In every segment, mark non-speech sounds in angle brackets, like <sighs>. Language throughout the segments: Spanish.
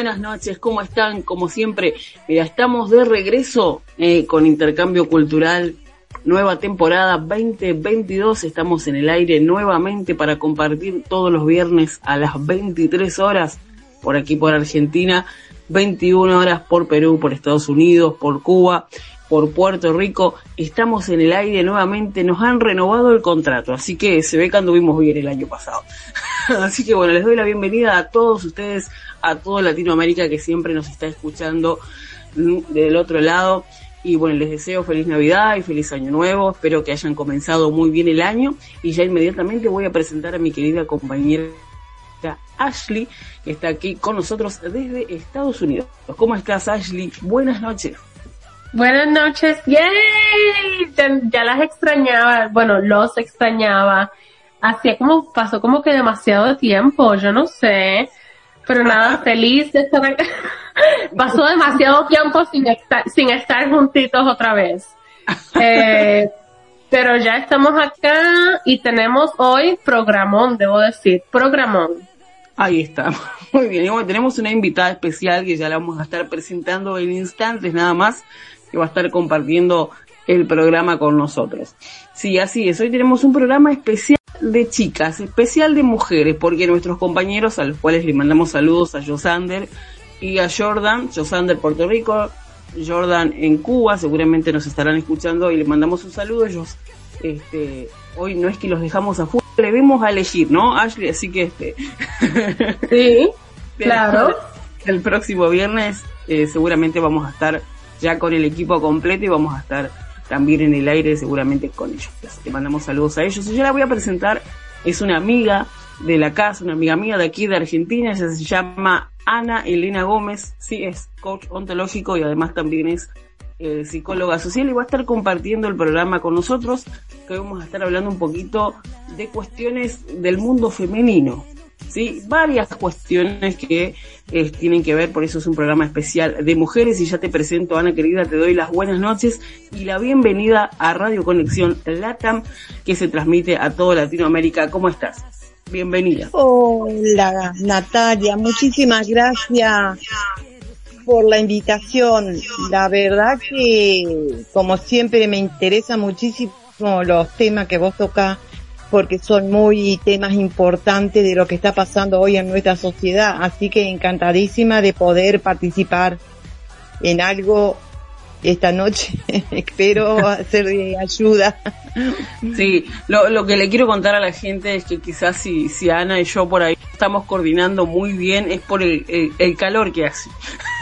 Buenas noches, ¿cómo están? Como siempre, mira, estamos de regreso eh, con Intercambio Cultural, nueva temporada 2022, estamos en el aire nuevamente para compartir todos los viernes a las 23 horas por aquí por Argentina, 21 horas por Perú, por Estados Unidos, por Cuba, por Puerto Rico. Estamos en el aire nuevamente, nos han renovado el contrato, así que se ve que anduvimos bien el año pasado. <laughs> así que bueno, les doy la bienvenida a todos ustedes a toda Latinoamérica que siempre nos está escuchando del otro lado. Y bueno, les deseo feliz Navidad y feliz Año Nuevo. Espero que hayan comenzado muy bien el año. Y ya inmediatamente voy a presentar a mi querida compañera Ashley, que está aquí con nosotros desde Estados Unidos. ¿Cómo estás, Ashley? Buenas noches. Buenas noches. ¡Yay! Ya las extrañaba. Bueno, los extrañaba. Hacía como, pasó como que demasiado tiempo. Yo no sé. Pero nada, <laughs> feliz de estar acá. <laughs> Pasó demasiado tiempo sin estar, sin estar juntitos otra vez. Eh, pero ya estamos acá y tenemos hoy programón, debo decir, programón. Ahí está, <laughs> muy bien. Y tenemos una invitada especial que ya la vamos a estar presentando en instantes nada más, que va a estar compartiendo el programa con nosotros. Sí, así es. Hoy tenemos un programa especial de chicas, especial de mujeres, porque nuestros compañeros, a los cuales le mandamos saludos a Josander y a Jordan, Josander Puerto Rico, Jordan en Cuba, seguramente nos estarán escuchando y le mandamos un saludo. Ellos, este, hoy no es que los dejamos afuera, le vemos a elegir, ¿no, Ashley? Así que este. sí, <laughs> claro. El próximo viernes eh, seguramente vamos a estar ya con el equipo completo y vamos a estar también en el aire seguramente con ellos. Así que mandamos saludos a ellos. Y yo la voy a presentar, es una amiga de la casa, una amiga mía de aquí de Argentina, ella se llama Ana Elena Gómez, sí, es coach ontológico y además también es eh, psicóloga social. Y va a estar compartiendo el programa con nosotros, que vamos a estar hablando un poquito de cuestiones del mundo femenino, ¿sí? Varias cuestiones que eh, tienen que ver, por eso es un programa especial de mujeres y ya te presento, Ana querida, te doy las buenas noches y la bienvenida a Radio Conexión LATAM que se transmite a toda Latinoamérica. ¿Cómo estás? Bienvenida. Hola Natalia, muchísimas gracias por la invitación. La verdad que como siempre me interesa muchísimo los temas que vos tocas porque son muy temas importantes de lo que está pasando hoy en nuestra sociedad. Así que encantadísima de poder participar en algo esta noche. <laughs> Espero ser de ayuda. Sí, lo, lo que le quiero contar a la gente es que quizás si, si Ana y yo por ahí estamos coordinando muy bien es por el, el, calor que hace.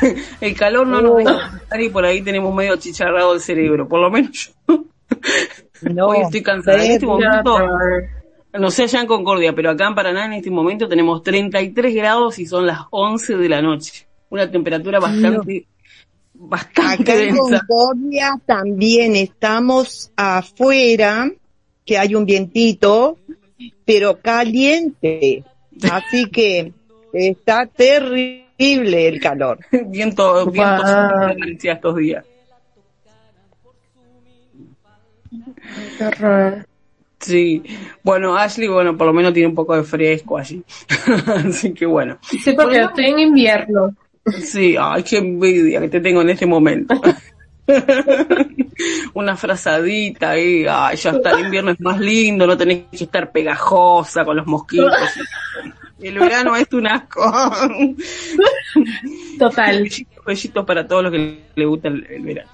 <laughs> el calor no nos deja oh. estar y por ahí tenemos medio chicharrado el cerebro, por lo menos yo. <laughs> No, Hoy estoy cansada. En este momento, no sé allá en Concordia, pero acá en Paraná en este momento tenemos 33 grados y son las 11 de la noche. Una temperatura bastante bastante Acá en Concordia también estamos afuera, que hay un vientito, pero caliente. Así que está terrible el calor. <laughs> viento, viento estos días. Sí, bueno, Ashley, bueno, por lo menos tiene un poco de fresco allí. <laughs> Así que bueno. Sí, porque estoy en invierno. Sí, ay, qué envidia que te tengo en este momento. <laughs> Una frazadita ahí, ay, ya está, el invierno es más lindo, no tenés que estar pegajosa con los mosquitos. <laughs> El verano es un asco. <laughs> Total. Besitos para todos los que les gusta el, verano.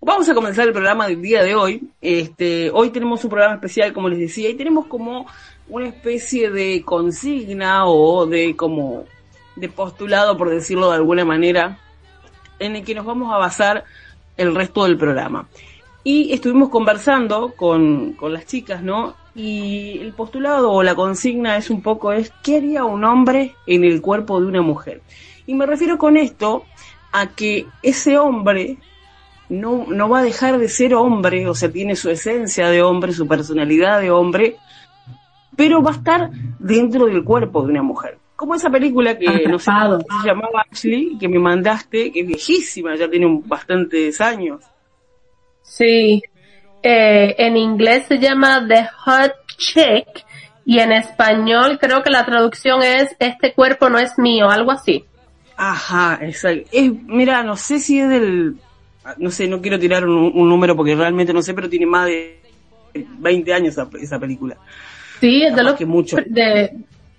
vamos a comenzar el programa del día de hoy. Este, hoy tenemos un programa especial, como les decía, y tenemos como una especie de consigna o de como de postulado, por decirlo de alguna manera, en el que nos vamos a basar el resto del programa. Y estuvimos conversando con, con las chicas, ¿no? Y el postulado o la consigna es un poco es, ¿qué haría un hombre en el cuerpo de una mujer? Y me refiero con esto a que ese hombre no, no va a dejar de ser hombre, o sea, tiene su esencia de hombre, su personalidad de hombre, pero va a estar dentro del cuerpo de una mujer como esa película que no sé, se llamaba Ashley, que me mandaste, que es viejísima, ya tiene bastantes años. Sí, eh, en inglés se llama The Hot Chick y en español creo que la traducción es Este cuerpo no es mío, algo así. Ajá, exacto. Es, mira, no sé si es del, no sé, no quiero tirar un, número porque realmente no sé, pero tiene más de 20 años esa, película. Sí, es de lo que mucho. De,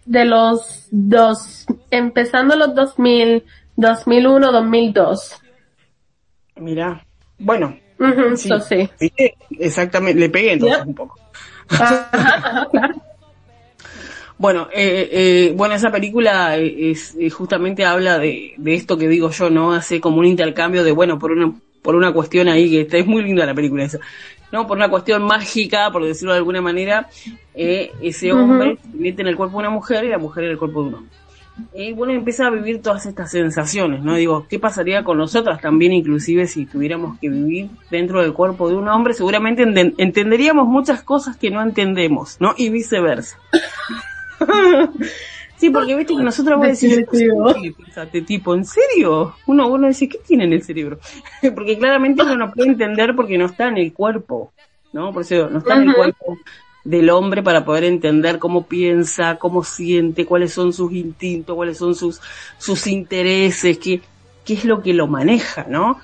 de los dos, empezando los 2000, 2001, 2002. Mira, bueno. Sí. sí. Exactamente, le pegué entonces un poco. Bueno, eh, eh, bueno, esa película es, justamente habla de, de, esto que digo yo, ¿no? Hace como un intercambio de, bueno, por una, por una cuestión ahí que está, es muy linda la película esa. ¿no? Por una cuestión mágica, por decirlo de alguna manera, eh, ese hombre se mete en el cuerpo de una mujer y la mujer en el cuerpo de un hombre. Y bueno, empieza a vivir todas estas sensaciones, ¿no? Digo, ¿qué pasaría con nosotras también, inclusive si tuviéramos que vivir dentro del cuerpo de un hombre? Seguramente entenderíamos muchas cosas que no entendemos, ¿no? Y viceversa. <laughs> Sí, porque viste que nosotros vamos a decir, tipo, ¿en serio? Uno, uno dice, ¿qué tiene en el cerebro? <laughs> porque claramente uno no puede entender porque no está en el cuerpo, ¿no? Por eso no está en el cuerpo del hombre para poder entender cómo piensa, cómo siente, cuáles son sus instintos, cuáles son sus, sus intereses, qué, qué es lo que lo maneja, ¿no?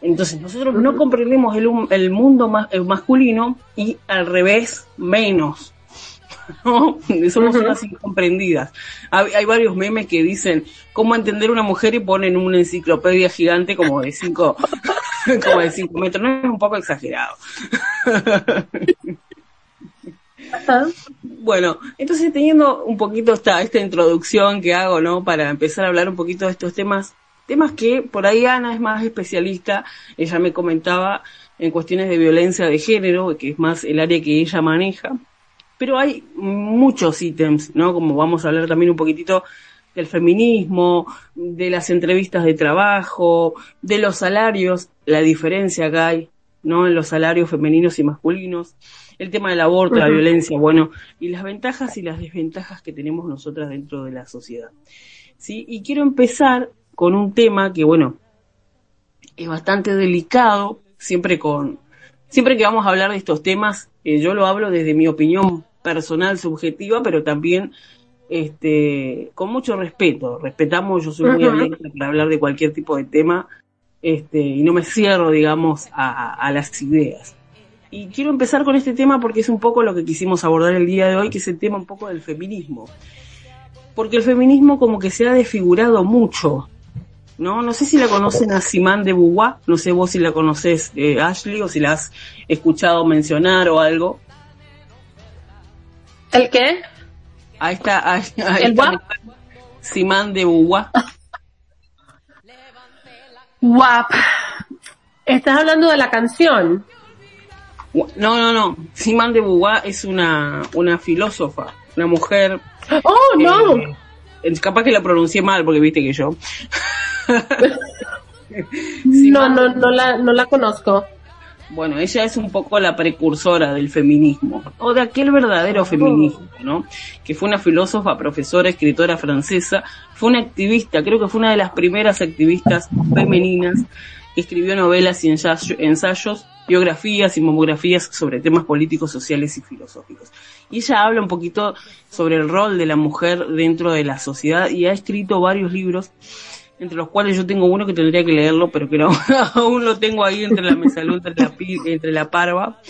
Entonces nosotros no comprendemos el, el mundo más, masculino y al revés menos. <laughs> ¿no? Somos unas incomprendidas. Hay, varios memes que dicen cómo entender una mujer y ponen una enciclopedia gigante como de cinco, <laughs> como de cinco metros. No es un poco exagerado. <laughs> Bueno, entonces teniendo un poquito esta, esta introducción que hago, ¿no? Para empezar a hablar un poquito de estos temas, temas que por ahí Ana es más especialista, ella me comentaba en cuestiones de violencia de género, que es más el área que ella maneja, pero hay muchos ítems, ¿no? Como vamos a hablar también un poquitito del feminismo, de las entrevistas de trabajo, de los salarios, la diferencia que hay, ¿no? En los salarios femeninos y masculinos, el tema del aborto, la violencia, bueno, y las ventajas y las desventajas que tenemos nosotras dentro de la sociedad. ¿Sí? Y quiero empezar con un tema que, bueno, es bastante delicado, siempre con, siempre que vamos a hablar de estos temas, eh, yo lo hablo desde mi opinión personal, subjetiva, pero también este, con mucho respeto. Respetamos, yo soy muy abierta para hablar de cualquier tipo de tema este, y no me cierro, digamos, a, las ideas. Y quiero empezar con este tema porque es un poco lo que quisimos abordar el día de hoy, que es el tema un poco del feminismo. Porque el feminismo como que se ha desfigurado mucho, ¿no? No sé si la conocen a Simán de Beauvoir, no sé vos si la conoces, eh, Ashley, o si la has escuchado mencionar o algo. ¿El qué? Ahí está, ahí, ahí ¿El está? Simán de Beauvoir. Guap. ¿Estás hablando de la canción? No, no, no. Simán de Beauvoir es una, una filósofa, una mujer. Oh, no. eh, capaz que la pronuncié mal porque viste que yo. <laughs> no, no, no la, no la conozco. Bueno, ella es un poco la precursora del feminismo, o de aquel verdadero feminismo, ¿no? Que fue una filósofa, profesora, escritora francesa, fue una activista, creo que fue una de las primeras activistas femeninas que escribió novelas y ensayo- ensayos, biografías y monografías sobre temas políticos, sociales y filosóficos. Y ella habla un poquito sobre el rol de la mujer dentro de la sociedad y ha escrito varios libros entre los cuales yo tengo uno que tendría que leerlo, pero que no, <laughs> aún lo tengo ahí entre la mesa, entre la, entre la parva.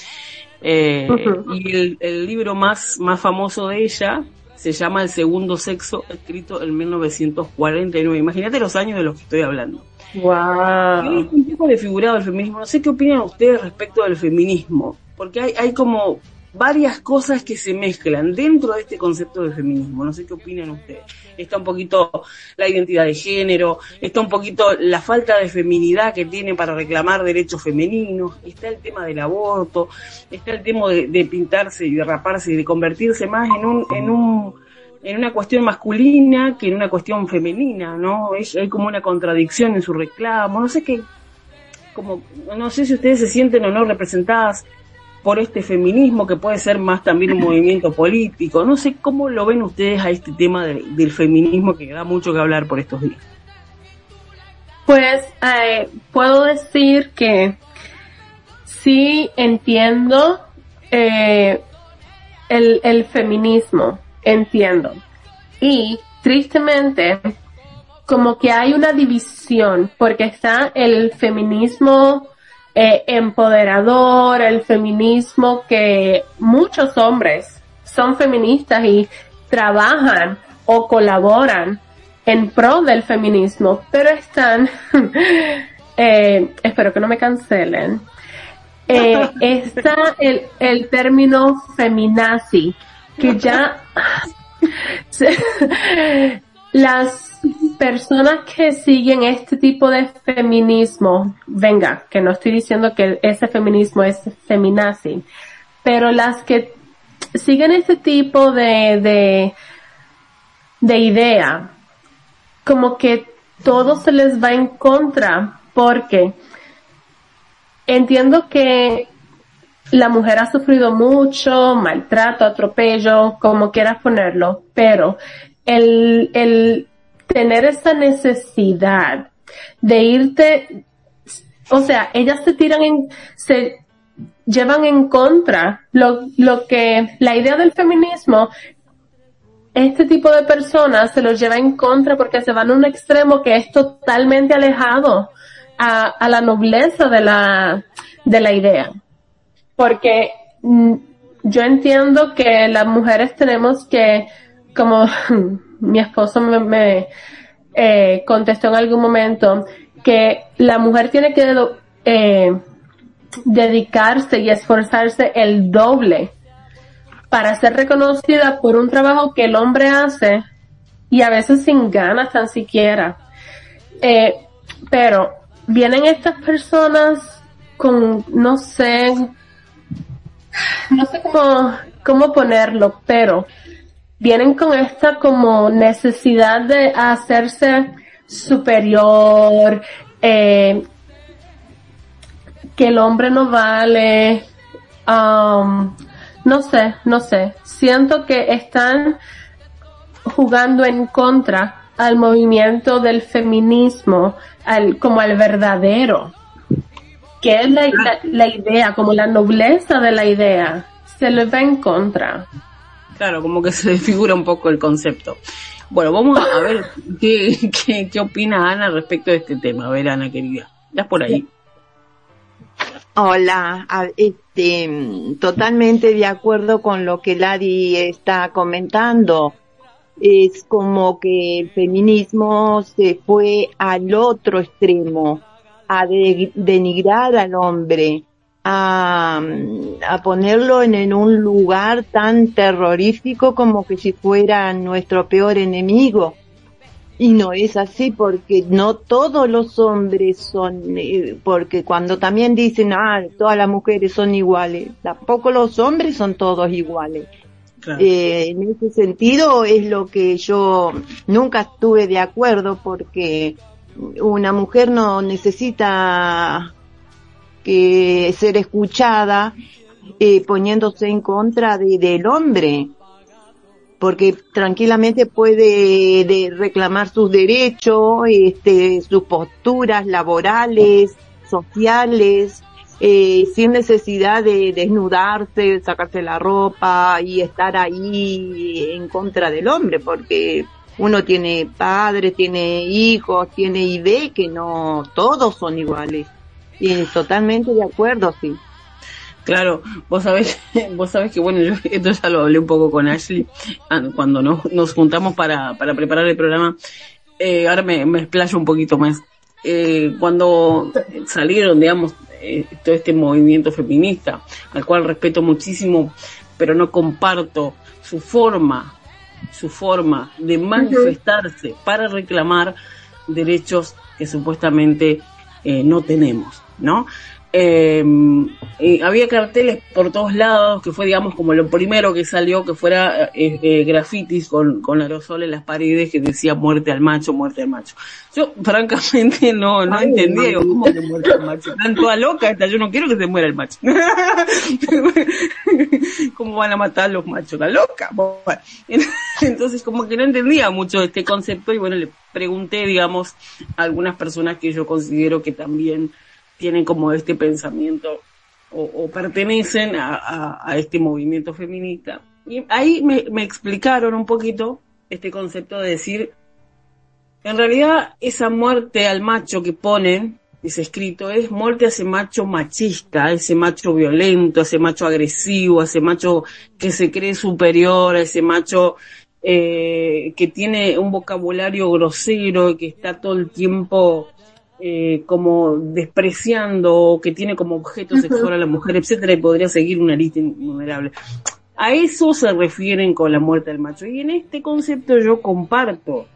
Eh. Y el, el libro más, más famoso de ella se llama El Segundo Sexo, escrito en 1949. Imagínate los años de los que estoy hablando. Wow. un poco desfigurado el feminismo. No sé qué opinan ustedes respecto del feminismo, porque hay, hay como varias cosas que se mezclan dentro de este concepto del feminismo. No sé qué opinan ustedes. Está un poquito la identidad de género, está un poquito la falta de feminidad que tiene para reclamar derechos femeninos, está el tema del aborto, está el tema de, de pintarse y de raparse y de convertirse más en un, en un en una cuestión masculina que en una cuestión femenina, ¿no? Es, hay como una contradicción en su reclamo, no sé qué, como, no sé si ustedes se sienten o no representadas por este feminismo que puede ser más también un <laughs> movimiento político, no sé cómo lo ven ustedes a este tema de- del feminismo que da mucho que hablar por estos días. Pues eh, puedo decir que sí entiendo eh, el, el feminismo, entiendo. Y tristemente, como que hay una división, porque está el feminismo eh, empoderador, el feminismo que muchos hombres son feministas y trabajan o colaboran en pro del feminismo, pero están, <laughs> eh, espero que no me cancelen, eh, <laughs> está el, el término feminazi, que ya <laughs> las personas que siguen este tipo de feminismo, venga, que no estoy diciendo que ese feminismo es feminazi, pero las que siguen este tipo de, de, de idea, como que todo se les va en contra, porque entiendo que la mujer ha sufrido mucho, maltrato, atropello, como quieras ponerlo, pero el, el tener esa necesidad de irte, o sea, ellas se tiran en, se llevan en contra. Lo, lo que, la idea del feminismo, este tipo de personas se los lleva en contra porque se van a un extremo que es totalmente alejado a, a la nobleza de la, de la idea porque mm, yo entiendo que las mujeres tenemos que, como <laughs> mi esposo me, me, eh, contestó en algún momento, que la mujer tiene que eh, dedicarse y esforzarse el doble para ser reconocida por un trabajo que el hombre hace y a veces sin ganas tan siquiera. Eh, pero vienen estas personas con, no sé, no sé cómo, cómo ponerlo, pero vienen con esta como necesidad de hacerse superior, eh, que el hombre no vale, um, no sé, no sé, siento que están jugando en contra al movimiento del feminismo, al, como al verdadero, que es la, la, la idea, como la nobleza de la idea, se le va en contra. Claro, como que se desfigura un poco el concepto. Bueno, vamos a ver <laughs> qué, qué, qué opina Ana respecto de este tema. A ver, Ana, querida, estás por ahí. Hola, este, totalmente de acuerdo con lo que Ladi está comentando. es como que el feminismo se fue al otro extremo, a denigrar al hombre, a, a ponerlo en, en, un lugar tan terrorífico como que si fuera nuestro peor enemigo. Y no es así porque no todos los hombres son, eh, porque cuando también dicen, ah, todas las mujeres son iguales, tampoco los hombres son todos iguales. Eh, en ese sentido es lo que yo nunca estuve de acuerdo porque una mujer no necesita que ser escuchada eh, poniéndose en contra de, del hombre porque tranquilamente puede de reclamar sus derechos, este, sus posturas laborales, sociales, eh, sin necesidad de desnudarse, sacarse la ropa y estar ahí en contra del hombre, porque uno tiene padres, tiene hijos, tiene y que no todos son iguales. Y totalmente de acuerdo, sí. Claro, vos sabés, <laughs> vos sabés que bueno, yo <laughs> esto ya lo hablé un poco con Ashley ah, cuando nos, nos juntamos para, para preparar el programa. Eh, ahora me, me explayo un poquito más. Eh, cuando salieron, digamos, eh, todo este movimiento feminista, al cual respeto muchísimo, pero no comparto su forma, su forma de manifestarse para reclamar derechos que supuestamente eh, no tenemos, ¿no? Eh, había carteles por todos lados, que fue, digamos, como lo primero que salió, que fuera eh, eh, grafitis con, con aerosol en las paredes que decía muerte al macho, muerte al macho. Yo, francamente, no, no entendía, ¿cómo que muerte al macho? Están toda loca esta, yo no quiero que se muera el macho. <laughs> ¿Cómo van a matar los machos? La loca. <laughs> entonces, como que no entendía mucho este concepto y bueno, le pregunté, digamos, a algunas personas que yo considero que también tienen como este pensamiento o, pertenecen a, este movimiento feminista. Y ahí me, explicaron un poquito este concepto de decir, en realidad esa muerte al macho que ponen, ese escrito, es muerte a ese macho machista, a ese macho violento, a ese macho agresivo, a ese macho que se cree superior, a ese macho eh, que tiene un vocabulario grosero, que está todo el tiempo eh, como despreciando que tiene como objeto sexual a la mujer, etcétera, y podría seguir una lista innumerable. A eso se refieren con la muerte del macho. Y en este concepto yo comparto,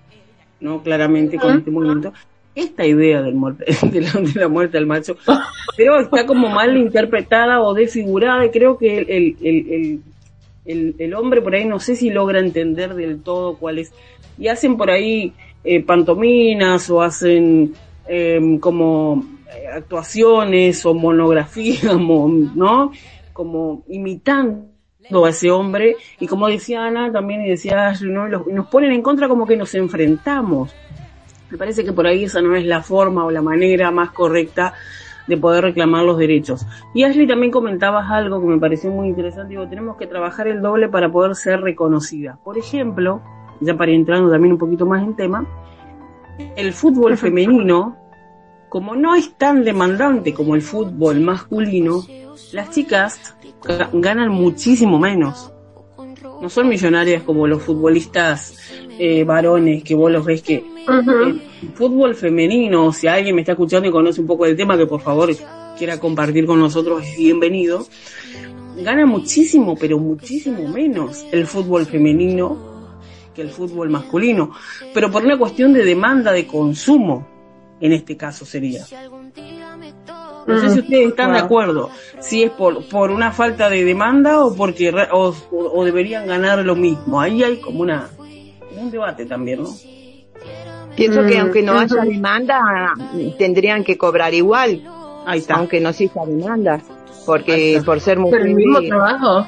¿no? Claramente con este movimiento, esta idea del muerte, <laughs> de, la, muerte del macho, pero está como mal interpretada o desfigurada y creo que el, el, el, el, hombre por ahí no sé si logra entender del todo cuál es. Y hacen por ahí eh, pantominas o hacen Em, como eh, actuaciones o monografías, <laughs> ¿no? Como imitando a ese hombre y como decía Ana también y decía Ashley, ¿no? nos ponen en contra como que nos enfrentamos. Me parece que por ahí esa no es la forma o la manera más correcta de poder reclamar los derechos. Y Ashley también comentabas algo que me pareció muy interesante, digo, tenemos que trabajar el doble para poder ser reconocida. Por ejemplo, ya para ir entrando también un poquito más en tema, el fútbol femenino, como no es tan demandante como el fútbol masculino, las chicas ganan muchísimo menos. No son millonarias como los futbolistas eh, varones que vos los ves que el fútbol femenino, si alguien me está escuchando y conoce un poco del tema, que por favor quiera compartir con nosotros, es bienvenido. Gana muchísimo, pero muchísimo menos el fútbol femenino el fútbol masculino, pero por una cuestión de demanda de consumo, en este caso sería. No sé si ustedes están de acuerdo, si es por, por una falta de demanda o porque o, deberían ganar lo mismo. Ahí hay como una un debate también, ¿no? Pienso que aunque no haya demanda, tendrían que cobrar igual. Ahí está. Aunque no exista demanda. Porque por ser mujer. el mismo trabajo.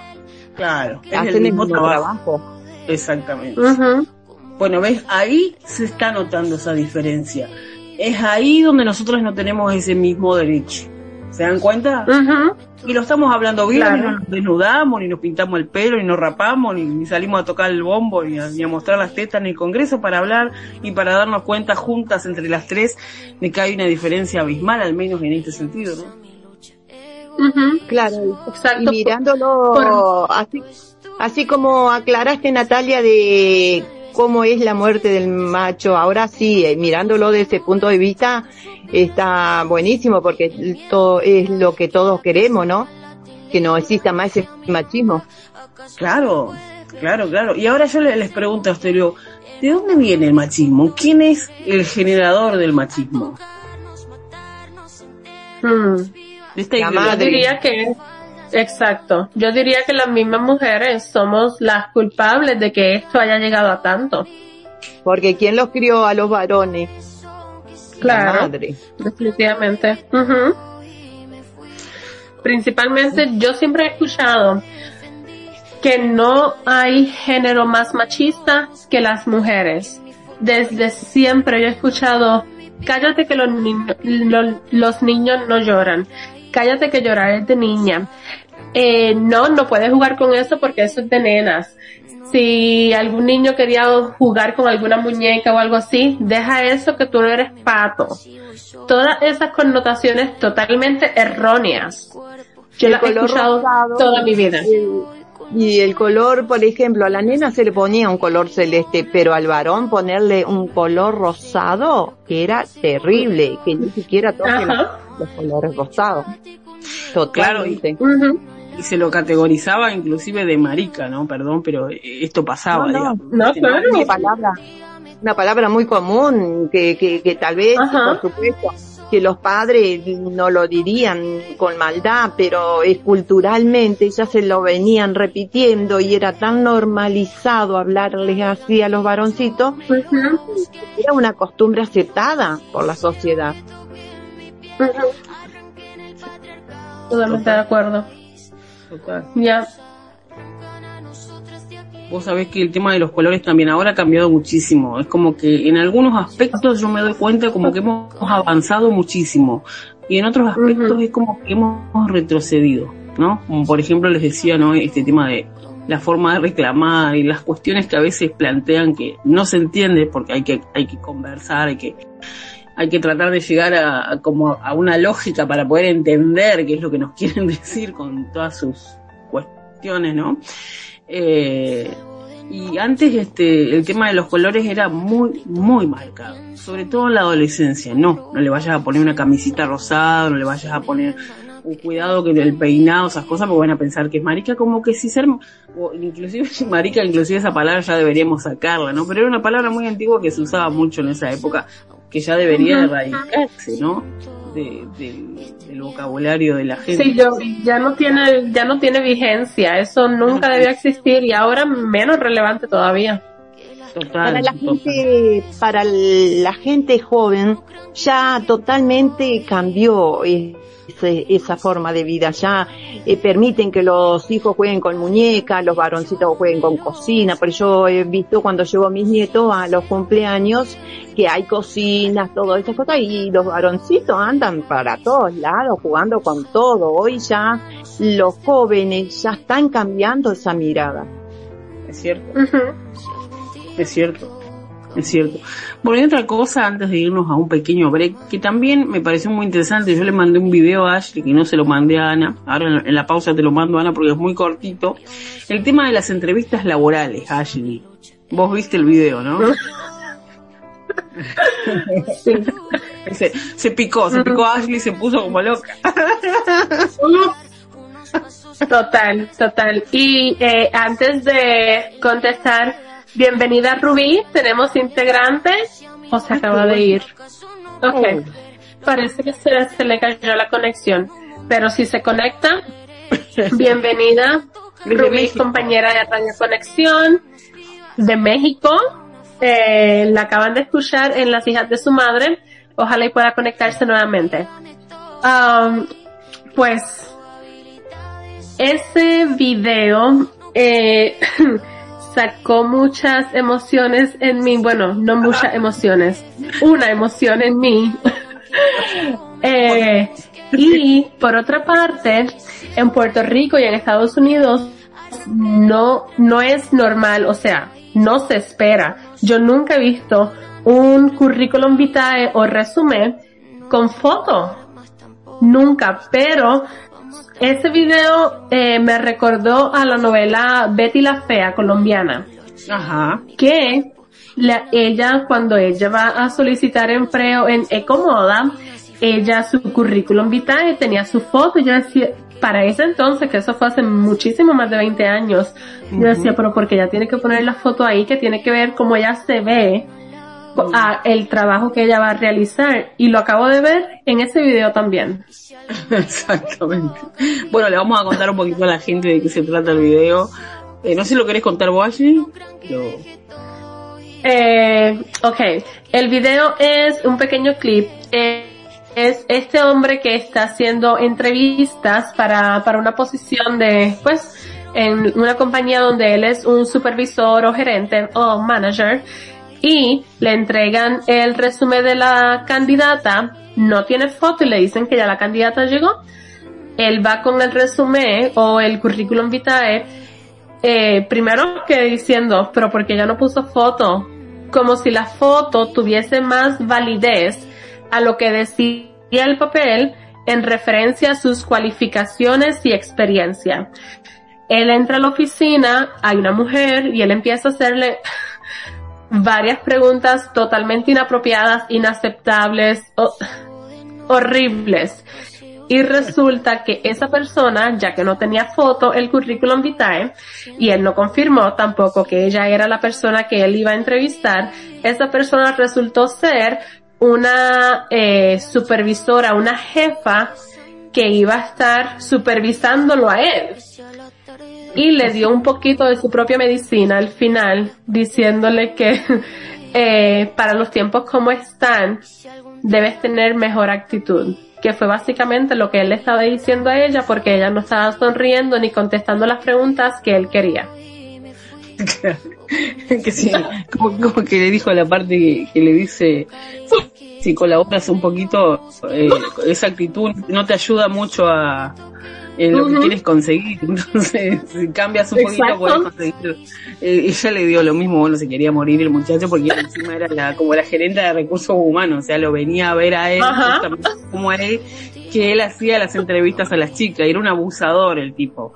Claro, hacen el mismo, trabajo. Exactamente. Bueno, ves, ahí se está notando esa diferencia. Es ahí donde nosotros no tenemos ese mismo derecho. ¿Se dan cuenta? Y lo estamos hablando bien, ni nos desnudamos, ni nos pintamos el pelo, ni nos rapamos, ni, salimos a tocar el bombo, ni a, mostrar las tetas en el Congreso para hablar y para darnos cuenta juntas entre las tres de que hay una diferencia abismal, al menos en este sentido, ¿no? Claro, Exacto. mirándolo así, así como aclaraste Natalia de cómo es la muerte del macho. Ahora sí, eh, mirándolo desde ese punto de vista, está buenísimo porque todo es lo que todos queremos, ¿no? Que no exista más ese machismo. Claro, claro, claro. Y ahora yo les pregunto a usted, ¿de dónde viene el machismo? ¿Quién es el generador del machismo? Hmm. Yo diría que, exacto, yo diría que las mismas mujeres somos las culpables de que esto haya llegado a tanto. Porque ¿quién los crió a los varones? Claro, definitivamente. Principalmente yo siempre he escuchado que no hay género más machista que las mujeres. Desde siempre yo he escuchado, cállate que los, los niños no lloran, cállate que llorar es de niña. Eh, no, no puedes jugar con eso porque eso es de nenas. Si algún niño quería jugar con alguna muñeca o algo así, deja eso que tú no eres pato. Todas esas connotaciones totalmente erróneas. Yo las he escuchado toda mi vida. Y el color, por ejemplo, a la nena se le ponía un color celeste, pero al varón ponerle un color rosado era terrible, que ni siquiera los, colores rosados. Totalmente. y, se lo categorizaba inclusive de marica, ¿no? Perdón, pero esto pasaba. No, no, claro. Una palabra, una palabra muy común que, que, que tal vez, por supuesto, que los padres no lo dirían con maldad, pero culturalmente ya se lo venían repitiendo y era tan normalizado hablarles así a los varoncitos, era una costumbre aceptada por la sociedad. Totalmente de acuerdo. Ya. Vos sabés que el tema de los colores también ahora ha cambiado muchísimo. Es como que en algunos aspectos yo me doy cuenta como que hemos avanzado muchísimo. Y en otros aspectos es como que hemos retrocedido, ¿no? Como por ejemplo les decía, ¿no? Este tema de la forma de reclamar y las cuestiones que a veces plantean que no se entiende porque hay que, hay que conversar, hay que, hay que tratar de llegar a, como a una lógica para poder entender qué es lo que nos <laughs> quieren decir con todas sus cuestiones, ¿no? Eh, y antes este el tema de los colores era muy muy marcado sobre todo en la adolescencia no no le vayas a poner una camisita rosada no le vayas a poner un cuidado que el peinado esas cosas porque van a pensar que es marica como que si ser o inclusive <laughs> marica inclusive esa palabra ya deberíamos sacarla no pero era una palabra muy antigua que se usaba mucho en esa época que ya debería erradicarse no de, del vocabulario de la gente. Sí, yo, ya no tiene, ya no tiene vigencia, eso nunca debió existir y ahora menos relevante todavía. para la gente, para la gente joven ya totalmente cambió. Eh, esa forma de vida. Ya eh, permiten que los hijos jueguen con muñecas, los varoncitos jueguen con cocina. Por eso he visto cuando llevo a mis nietos a los cumpleaños que hay cocinas, todo esas cosas y los varoncitos andan para todos lados jugando con todo. Hoy ya los jóvenes ya están cambiando esa mirada. Es cierto. Es cierto es cierto. Bueno, y otra cosa antes de irnos a un pequeño break, que también me pareció muy interesante, yo le mandé un video a Ashley, que no se lo mandé a Ana, ahora en la pausa te lo mando a Ana porque es muy cortito, el tema de las entrevistas laborales, Ashley. Vos viste el video, ¿no? Sí. <laughs> se, se, picó, se picó Ashley y se puso como loca. Total, total. Y eh, antes de contestar, Bienvenida Rubí, tenemos integrantes o se acaba de ir. Ok, oh. parece que se, le cayó la conexión, pero si se conecta, <laughs> bienvenida Rubí, compañera de Radio Conexión de México. Eh, la acaban de escuchar en Las hijas de su madre. Ojalá y pueda conectarse nuevamente. Um, pues ese video eh, <clears throat> <laughs> sacó muchas emociones en mí, bueno, no muchas emociones, una emoción en mí. <laughs> eh, y por otra parte, en Puerto Rico y en Estados Unidos no, no es normal, o sea, no se espera. Yo nunca he visto un currículum vitae o resumen con foto. Nunca, pero ese video eh, me recordó a la novela Betty la Fea colombiana. Ajá. Que la, ella, cuando ella va a solicitar empleo en Ecomoda, ella su currículum vitae tenía su foto, yo decía, para ese entonces, que eso fue hace muchísimo más de 20 años, yo decía, pero porque ella tiene que poner la foto ahí que tiene que ver cómo ella se ve, a el trabajo que ella va a realizar y lo acabo de ver en ese video también. <laughs> Exactamente. Bueno, le vamos a contar un poquito a la gente de qué se trata el video. Eh, no sé si lo querés contar vos, Ashley. Eh, ok, el video es un pequeño clip. Eh, es este hombre que está haciendo entrevistas para, para una posición de, pues, en una compañía donde él es un supervisor o gerente o manager y le entregan el resumen de la candidata, no tiene foto y le dicen que ya la candidata llegó. Él va con el resumen o el currículum vitae, eh, primero que diciendo, pero porque ya no puso foto, como si la foto tuviese más validez a lo que decía el papel en referencia a sus cualificaciones y experiencia. Él entra a la oficina, hay una mujer y él empieza a hacerle varias preguntas totalmente inapropiadas, inaceptables, horribles. Y resulta que esa persona, ya que no tenía foto, el currículum vitae, y él no confirmó tampoco que ella era la persona que él iba a entrevistar, esa persona resultó ser una eh, supervisora, una jefa que iba a estar supervisándolo a él y le dio un poquito de su propia medicina al final, diciéndole que <laughs> eh, para los tiempos como están, debes tener mejor actitud. Que fue básicamente lo que él le estaba diciendo a ella porque ella no estaba sonriendo ni contestando las preguntas que él quería. <laughs> que sí, como, que le dijo la parte que, le dice, si colaboras un poquito, eh, esa actitud no te ayuda mucho a, en lo que quieres conseguir. <laughs> Entonces, si cambias un poquito, puedes conseguir. Eh, ella le dio lo mismo, bueno, se quería morir el muchacho porque encima era la, como la gerente de recursos humanos, o sea, lo venía a ver a él, como a él, que él hacía las entrevistas a las chicas, era un abusador el tipo.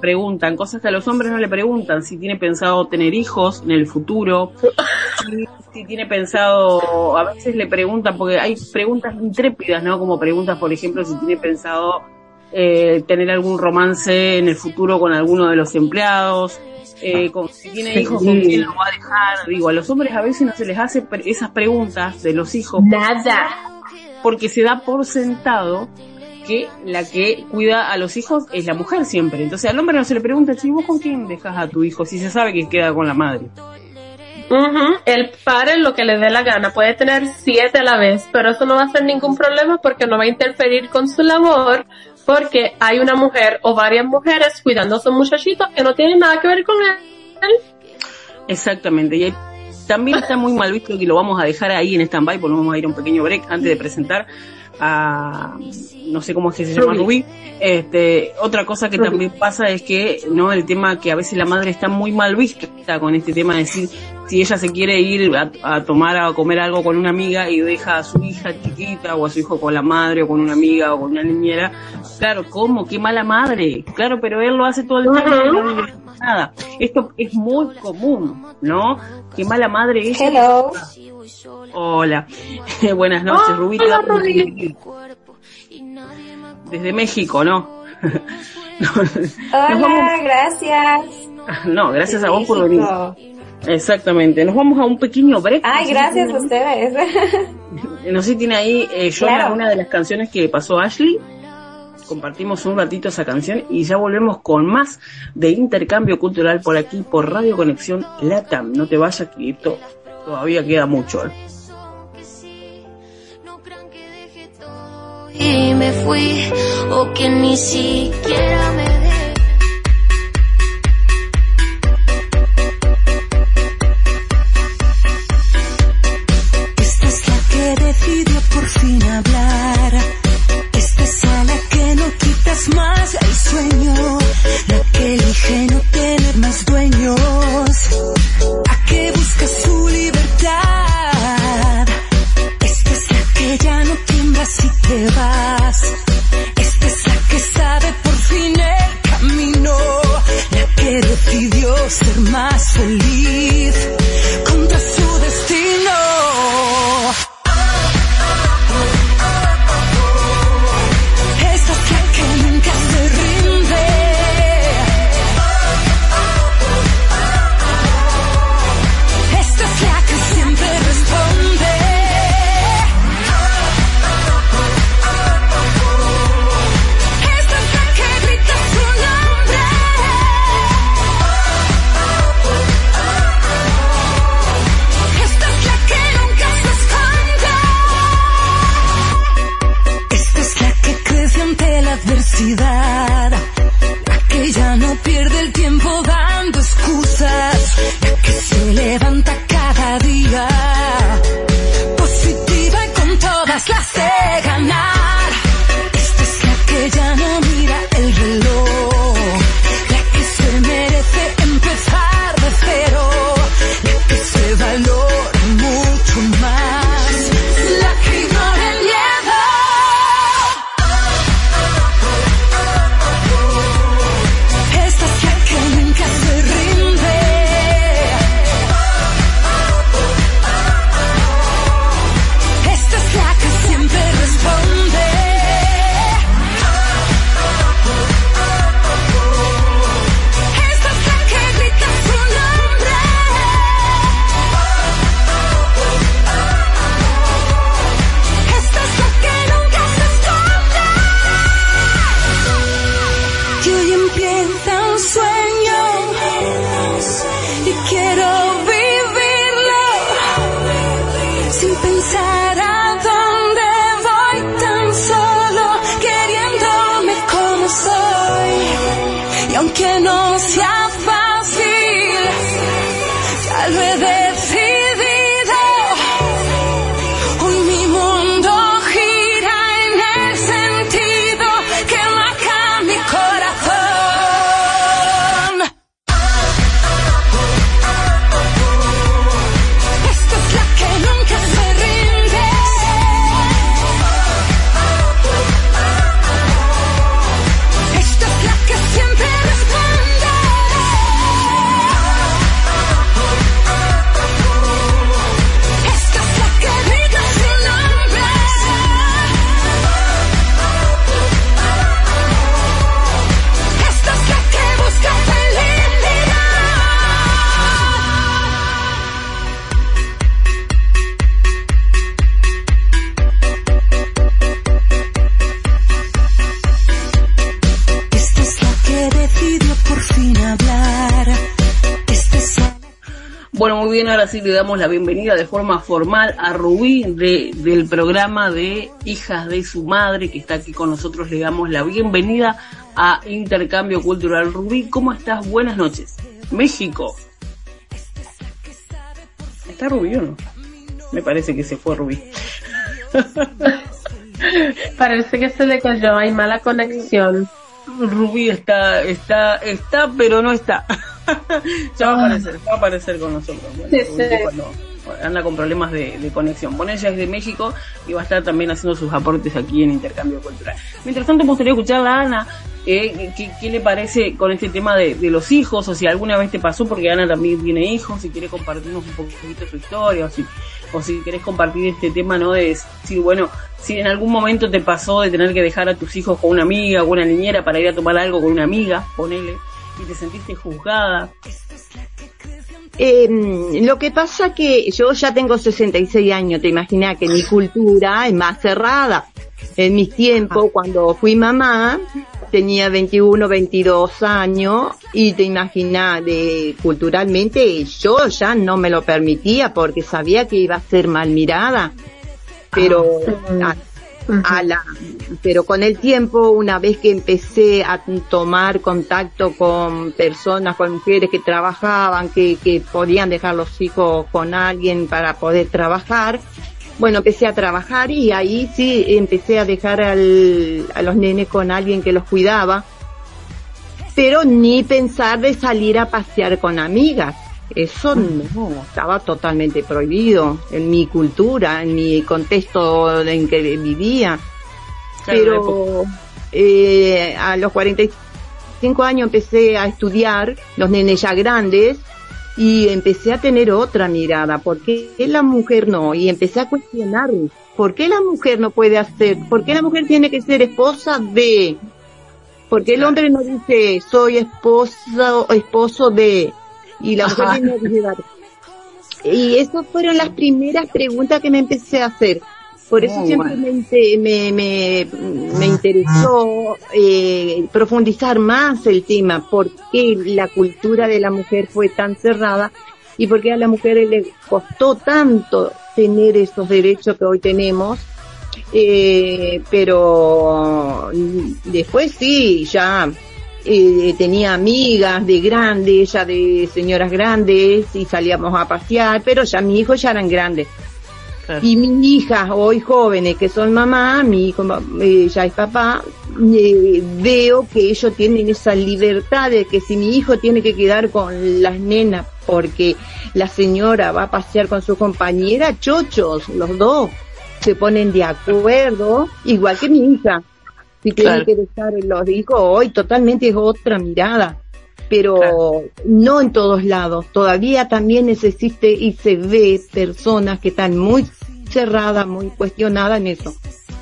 Preguntan cosas que a los hombres no le preguntan, si tiene pensado tener hijos en el futuro, si tiene pensado, a veces le preguntan, porque hay preguntas intrépidas, ¿no? Como preguntas, por ejemplo, si tiene pensado eh, tener algún romance en el futuro con alguno de los empleados, eh, si tiene hijos, ¿con quién lo va a dejar? Digo, a los hombres a veces no se les hace esas preguntas de los hijos. Nada. Porque se da por sentado que la que cuida a los hijos es la mujer siempre. Entonces al hombre no se le pregunta, si vos con quién dejas a tu hijo, si se sabe que queda con la madre. El padre lo que le dé la gana, puede tener siete a la vez, pero eso no va a ser ningún problema porque no va a interferir con su labor, porque hay una mujer o varias mujeres cuidando a su muchachito que no tienen nada que ver con él. Exactamente, y también está muy mal visto que lo vamos a dejar ahí en stand-by, porque vamos a ir a un pequeño break antes de presentar a no sé cómo es que se llama Rubí. Este, otra cosa que también pasa es que no el tema que a veces la madre está muy mal vista con este tema de decir si ella se quiere ir a, tomar a comer algo con una amiga y deja a su hija chiquita o a su hijo con la madre o con una amiga o con una niñera, claro, ¿cómo? Qué mala madre. Claro, pero él lo hace todo el tiempo no nada. Esto es muy común, ¿no? Qué mala madre es. Hello. Hola. <laughs> Buenas noches, Rubita. Desde México, ¿no? <laughs> Hola, gracias. No, gracias a vos por venir. Exactamente. Nos vamos a un pequeño break. Ay, gracias a ustedes. no sé si tiene ahí eh, yo una de las canciones que pasó Ashley. Compartimos un ratito esa canción y ya volvemos con más de intercambio cultural por aquí, por Radio Conexión Latam. No te vayas, que esto todavía queda mucho. ¿eh? Y me fui, o que ni siquiera me Bueno, muy bien, ahora sí le damos la bienvenida de forma formal a Rubí de, del programa de Hijas de su Madre, que está aquí con nosotros. Le damos la bienvenida a Intercambio Cultural. Rubí, ¿cómo estás? Buenas noches. México. ¿Está Rubí o no? Me parece que se fue Rubí. <laughs> Parece que se le cayó, hay mala conexión. Rubí está, está, está, pero no está. <laughs> ya va a aparecer, va a aparecer con nosotros. Bueno, Sí, sí. cuando anda con problemas de, de conexión. Bueno, ella es de México y va a estar también haciendo sus aportes aquí en Intercambio Cultural. Mientras tanto, me gustaría escuchar a Ana. eh, ¿qué, qué le parece con este tema de, de los hijos? O si alguna vez te pasó, porque Ana también tiene hijos, si quiere compartirnos un poquito su historia, o si, o si querés compartir este tema, ¿no? De decir, bueno, si en algún momento te pasó de tener que dejar a tus hijos con una amiga o una niñera para ir a tomar algo con una amiga, ponele, y te sentiste juzgada. Eh, lo que pasa que yo ya tengo 66 años, te imaginas que mi cultura es más cerrada. En mis tiempos, cuando fui mamá, tenía 21, 22 años y te imaginas, de, culturalmente yo ya no me lo permitía porque sabía que iba a ser mal mirada. Pero a- la, pero con el tiempo, una vez que empecé a tomar contacto con personas, con mujeres que trabajaban, que, que podían dejar los hijos con alguien para poder trabajar, bueno, empecé a trabajar y ahí sí empecé a dejar al, a los nenes con alguien que los cuidaba, pero ni pensar de salir a pasear con amigas. Eso no, estaba totalmente prohibido en mi cultura, en mi contexto en que vivía. Pero eh, a los 45 años empecé a estudiar, los nenes ya grandes, y empecé a tener otra mirada. ¿Por qué la mujer no? Y empecé a cuestionar, ¿por qué la mujer no puede hacer? ¿Por qué la mujer tiene que ser esposa de? ¿Por qué el hombre no dice, soy esposa o esposo de? Y la mujer tiene llevar. Y esas fueron las primeras preguntas que me empecé a hacer. Por eso siempre bueno. me, me, me, interesó eh, profundizar más el tema, por qué la cultura de la mujer fue tan cerrada y por qué a la mujer le costó tanto tener esos derechos que hoy tenemos. Eh, pero mm, después sí, ya eh, tenía amigas de grandes, ya de señoras grandes y salíamos a pasear, pero ya mis hijos ya eran grandes. Claro. Y mis hijas, hoy jóvenes que son mamá, mi hijo eh, ya es papá, eh, veo que ellos tienen esa libertad de que si mi hijo tiene que quedar con las nenas porque la señora va a pasear con su compañera, chochos, los dos se ponen de acuerdo, igual que mi hija. Si tiene Claro. que dejar los hijos hoy, totalmente es otra mirada. Pero no en todos lados. Todavía también existe y se ve personas que están muy cerradas, muy cuestionadas en eso.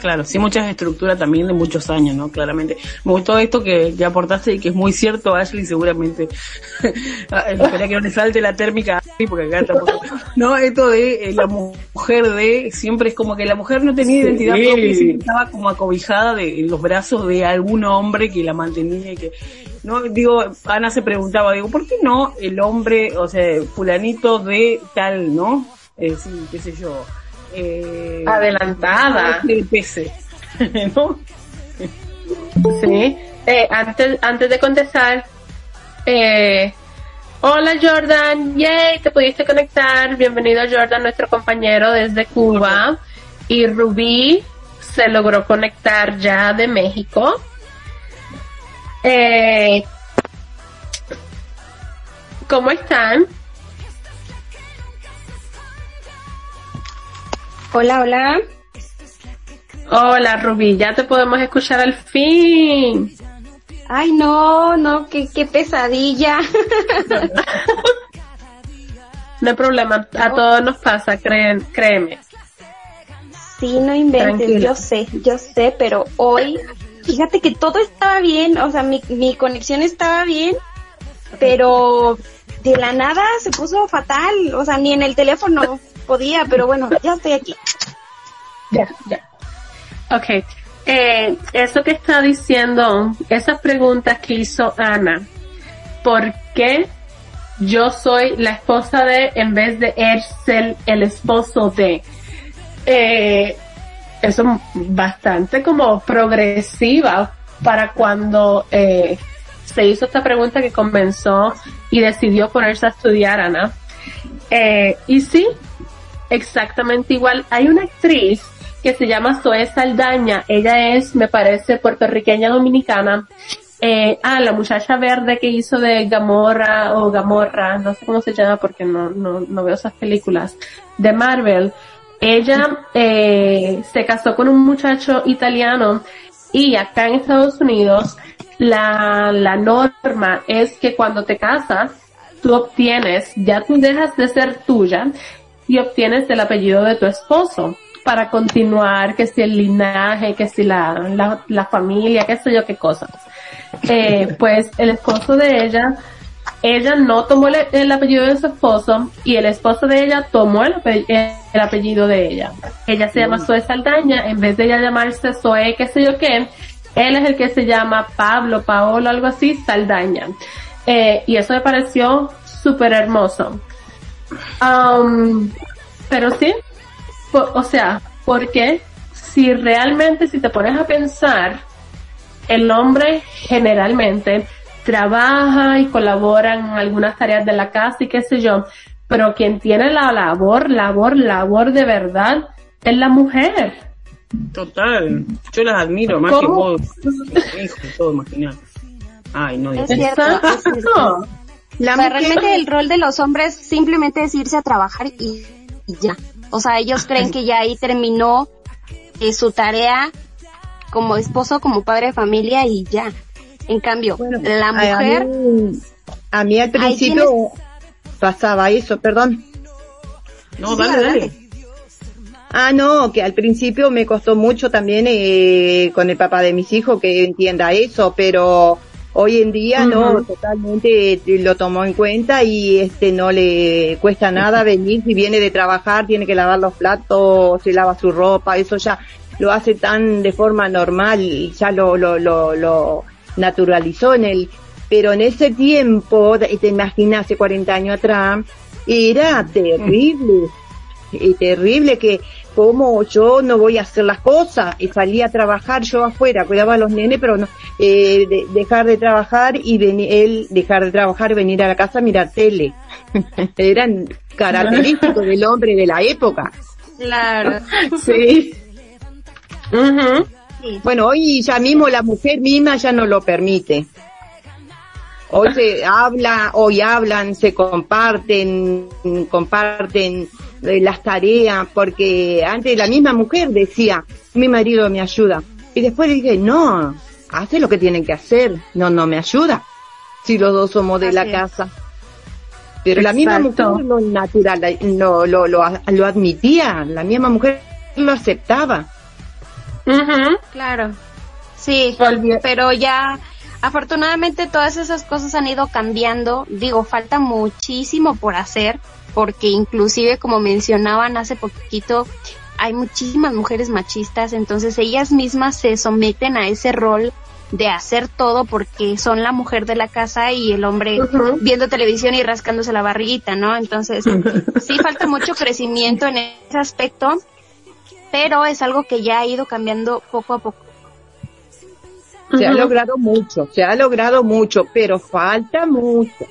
Claro, sí, muchas estructuras también de muchos años, ¿no? Claramente. Me gustó esto que, que aportaste y que es muy cierto, Ashley, seguramente. <laughs> Espera que no le salte la térmica porque acá tampoco. No, esto de eh, la mujer de, siempre es como que la mujer no tenía identidad propia y siempre estaba como acobijada de, en los brazos de algún hombre que la mantenía y que, no, digo, Ana se preguntaba, digo, ¿por qué no el hombre, o sea, fulanito de tal, ¿no? Eh, sí, qué sé yo. Eh, Adelantada. del <laughs> PC, ¿no? Sí. Eh, antes, antes de contestar, eh, hola Jordan, yay, te pudiste conectar. Bienvenido Jordan, nuestro compañero desde Cuba. Y Rubí se logró conectar ya de México. Eh, ¿Cómo están? Hola, hola. Hola Rubí, ya te podemos escuchar al fin. Ay, no, no, qué, qué pesadilla. <laughs> No hay problema, a todos nos pasa, creen, créeme. Sí, no inventes, Tranquila. yo sé, yo sé, pero hoy, fíjate que todo estaba bien, o sea, mi, mi conexión estaba bien, pero de la nada se puso fatal, o sea, ni en el teléfono podía, pero bueno, ya estoy aquí. Ya, ya. Ok. Eh, eso que está diciendo, esas preguntas que hizo Ana, ¿por qué yo soy la esposa de en vez de él ser el esposo de? Eh, eso es bastante como progresiva para cuando eh, se hizo esta pregunta que comenzó y decidió ponerse a estudiar Ana. Eh, y sí, exactamente igual. Hay una actriz que se llama Zoe Saldaña. Ella es, me parece, puertorriqueña dominicana. Eh, ah, la muchacha verde que hizo de Gamorra o Gamorra, no sé cómo se llama porque no, no, no veo esas películas, de Marvel. Ella eh, se casó con un muchacho italiano y acá en Estados Unidos la, la norma es que cuando te casas, tú obtienes, ya tú dejas de ser tuya y obtienes el apellido de tu esposo para continuar, que si el linaje, que si la, la, la familia, qué sé yo qué cosas. Eh, <laughs> pues el esposo de ella, ella no tomó el, el apellido de su esposo y el esposo de ella tomó el, el apellido de ella. Ella se llama Zoe Saldaña, en vez de ella llamarse Zoe, qué sé yo qué, él es el que se llama Pablo, Paolo, algo así, Saldaña. Eh, y eso me pareció súper hermoso. Um, pero sí, po- o sea, porque si realmente, si te pones a pensar, el hombre generalmente trabaja y colabora en algunas tareas de la casa y qué sé yo, pero quien tiene la labor, labor, labor de verdad es la mujer. Total. Yo las admiro más ¿Cómo? que vos, hijo y todo, imaginar. Ay, no, Es Dios. cierto, es cierto. <laughs> La o sea, mujer- realmente el rol de los hombres simplemente es irse a trabajar y, y ya. O sea, ellos creen que ya ahí terminó eh, su tarea como esposo, como padre de familia y ya. En cambio, Bueno, la a- mujer, A mí, a mí al principio pasaba eso, perdón. No, Sí, dale. Ah, no, que al principio me costó mucho también eh, con el papá de mis hijos que entienda eso, pero hoy en día no, totalmente eh, lo tomó en cuenta y este no le cuesta nada venir, si viene de trabajar tiene que lavar los platos, se lava su ropa, eso ya lo hace tan de forma normal, y ya lo, lo, lo, lo naturalizó en él. Pero en ese tiempo, te te imaginas, hace 40 años atrás, era terrible. Y terrible que ¿cómo yo no voy a hacer las cosas? Y salía a trabajar yo afuera, cuidaba a los nenes, pero no, eh, de- dejar de trabajar y veni- él dejar de trabajar venir a la casa a mirar tele. <laughs> Eran característicos del hombre de la época. Claro. <laughs> Sí. Bueno, hoy ya mismo la mujer misma ya no lo permite. Hoy se habla, hoy hablan, se comparten, comparten eh, las tareas, porque antes la misma mujer decía, mi marido me ayuda. Y después dije, no, hace lo que tienen que hacer, no, no me ayuda. Si los dos somos de la es. casa. Pero la misma mujer lo natural, lo, lo, lo, lo admitía, la misma mujer lo aceptaba. Claro. Sí, pero ya afortunadamente todas esas cosas han ido cambiando. Digo, falta muchísimo por hacer porque inclusive como mencionaban hace poquito hay muchísimas mujeres machistas, entonces ellas mismas se someten a ese rol de hacer todo porque son la mujer de la casa y el hombre viendo televisión y rascándose la barriguita, ¿no? Entonces, <laughs> sí falta mucho crecimiento en ese aspecto, pero es algo que ya ha ido cambiando poco a poco. Se ha logrado mucho, se ha logrado mucho, pero falta mucho.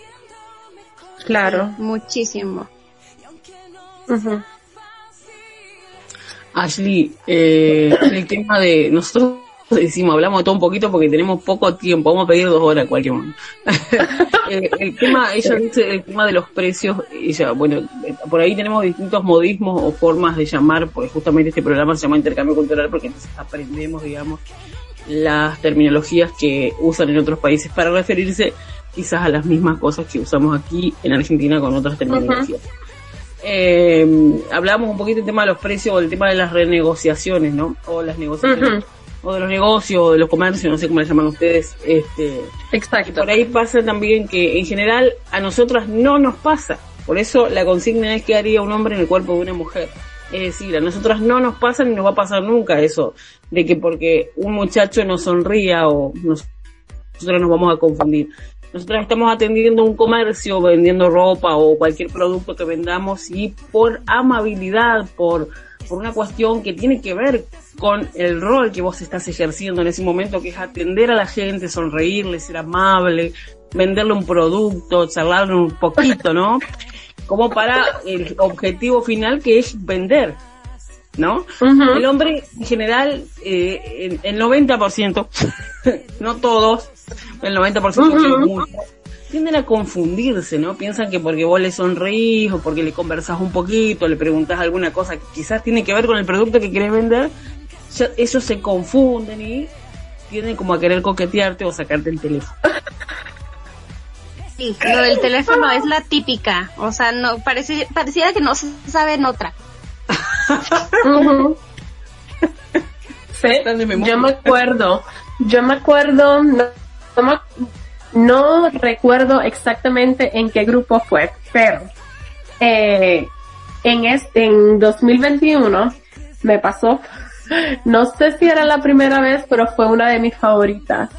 Claro. Muchísimo. Ashley, eh, <coughs> el tema de nosotros decimos, hablamos de todo un poquito porque tenemos poco tiempo, vamos a pedir dos horas cualquier momento. <laughs> El tema, ella dice el tema de los precios, ella, bueno, por ahí tenemos distintos modismos o formas de llamar, porque justamente este programa se llama intercambio cultural porque entonces aprendemos, digamos, las terminologías que usan en otros países para referirse quizás a las mismas cosas que usamos aquí en Argentina con otras terminologías. Eh, hablamos un poquito del tema de los precios o del tema de las renegociaciones, ¿no? O las negociaciones. O de los negocios, o de los comercios, no sé cómo le llaman ustedes. Este, Exacto. por ahí pasa también que en general a nosotras no nos pasa. Por eso la consigna es que haría un hombre en el cuerpo de una mujer. Es decir, a nosotras no nos pasa ni nos va a pasar nunca eso de que porque un muchacho nos sonría o nos- nosotros nos vamos a confundir. Nosotros estamos atendiendo un comercio, vendiendo ropa o cualquier producto que vendamos y por amabilidad, por, por una cuestión que tiene que ver con el rol que vos estás ejerciendo en ese momento, que es atender a la gente, sonreírle, ser amable, venderle un producto, charlarle un poquito, ¿no? Como para el objetivo final que es vender, ¿no? El hombre en general, eh, el, el <laughs> 90%, no todos, el 90% que es Ujú. mucho, tienden a confundirse, ¿no? Piensan que porque vos le sonreís o porque le conversás un poquito, le preguntás alguna cosa que quizás tiene que ver con el producto que querés vender, ya- ellos se confunden y tienden como a querer coquetearte o sacarte el teléfono. Sí, lo del teléfono es la típica. O sea, no parece, pareciera que no se sabe en otra. Sí, <laughs> yo me acuerdo, yo me acuerdo, no, no, recuerdo exactamente en qué grupo fue, pero eh, en este, en 2021 me pasó, <laughs> no sé si era la primera vez, pero fue una de mis favoritas.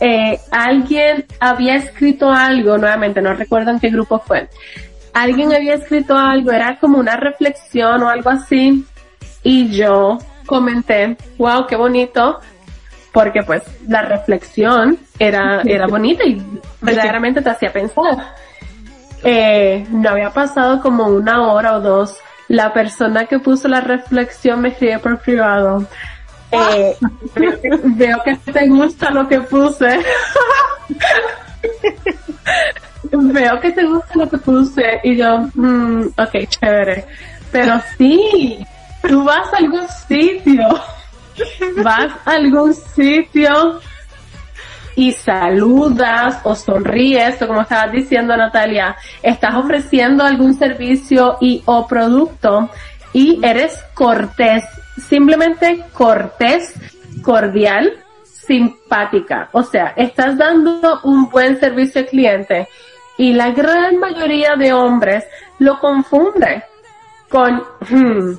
Eh, alguien había escrito algo, nuevamente no recuerdo en qué grupo fue, alguien había escrito algo, era como una reflexión o algo así, y yo comenté, wow, qué bonito, porque pues la reflexión era, <laughs> era bonita y verdaderamente te hacía pensar. Eh, no había pasado como una hora o dos. La persona que puso la reflexión me escribe por privado. Eh, veo, <laughs> que, veo que te gusta lo que puse. <laughs> veo que te gusta lo que puse. Y yo, mm, ok, chévere. Pero sí, tú vas a algún sitio. Vas a algún sitio y saludas o sonríes, o como estabas diciendo Natalia, estás ofreciendo algún servicio y o producto y eres cortés, simplemente cortés, cordial, simpática. O sea, estás dando un buen servicio al cliente y la gran mayoría de hombres lo confunde con, hmm,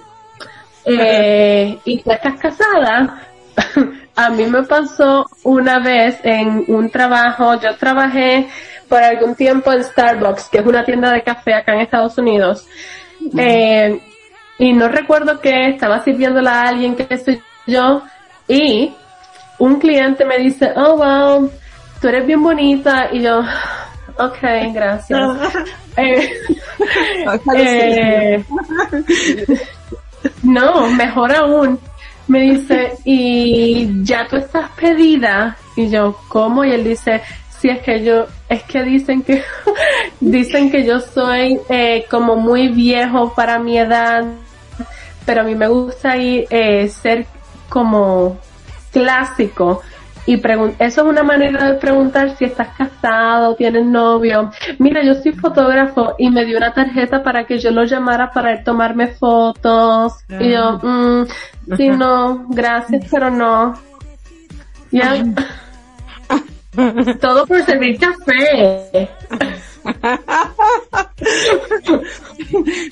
eh, y tú estás casada. <laughs> A mí me pasó una vez en un trabajo, yo trabajé por algún tiempo en Starbucks, que es una tienda de café acá en Estados Unidos. Eh, y no recuerdo que estaba sirviéndola a alguien que soy yo y un cliente me dice, oh wow, tú eres bien bonita y yo, <sighs> ok, gracias. <laughs> Eh, eh, <laughs> no, mejor aún. Me dice, y ya tú estás pedida. Y yo, ¿cómo? Y él dice, si es que yo, es que dicen que, <laughs> dicen que yo soy eh, como muy viejo para mi edad, pero a mí me gusta ir, eh, ser como clásico y eso es una manera de preguntar si estás casado, tienes novio. Mira, yo soy fotógrafo y me dio una tarjeta para que yo lo llamara para tomarme fotos. Y yo, mm, sí, <laughs> no, gracias, pero no. Ya. <laughs> Todo por servir café. <laughs>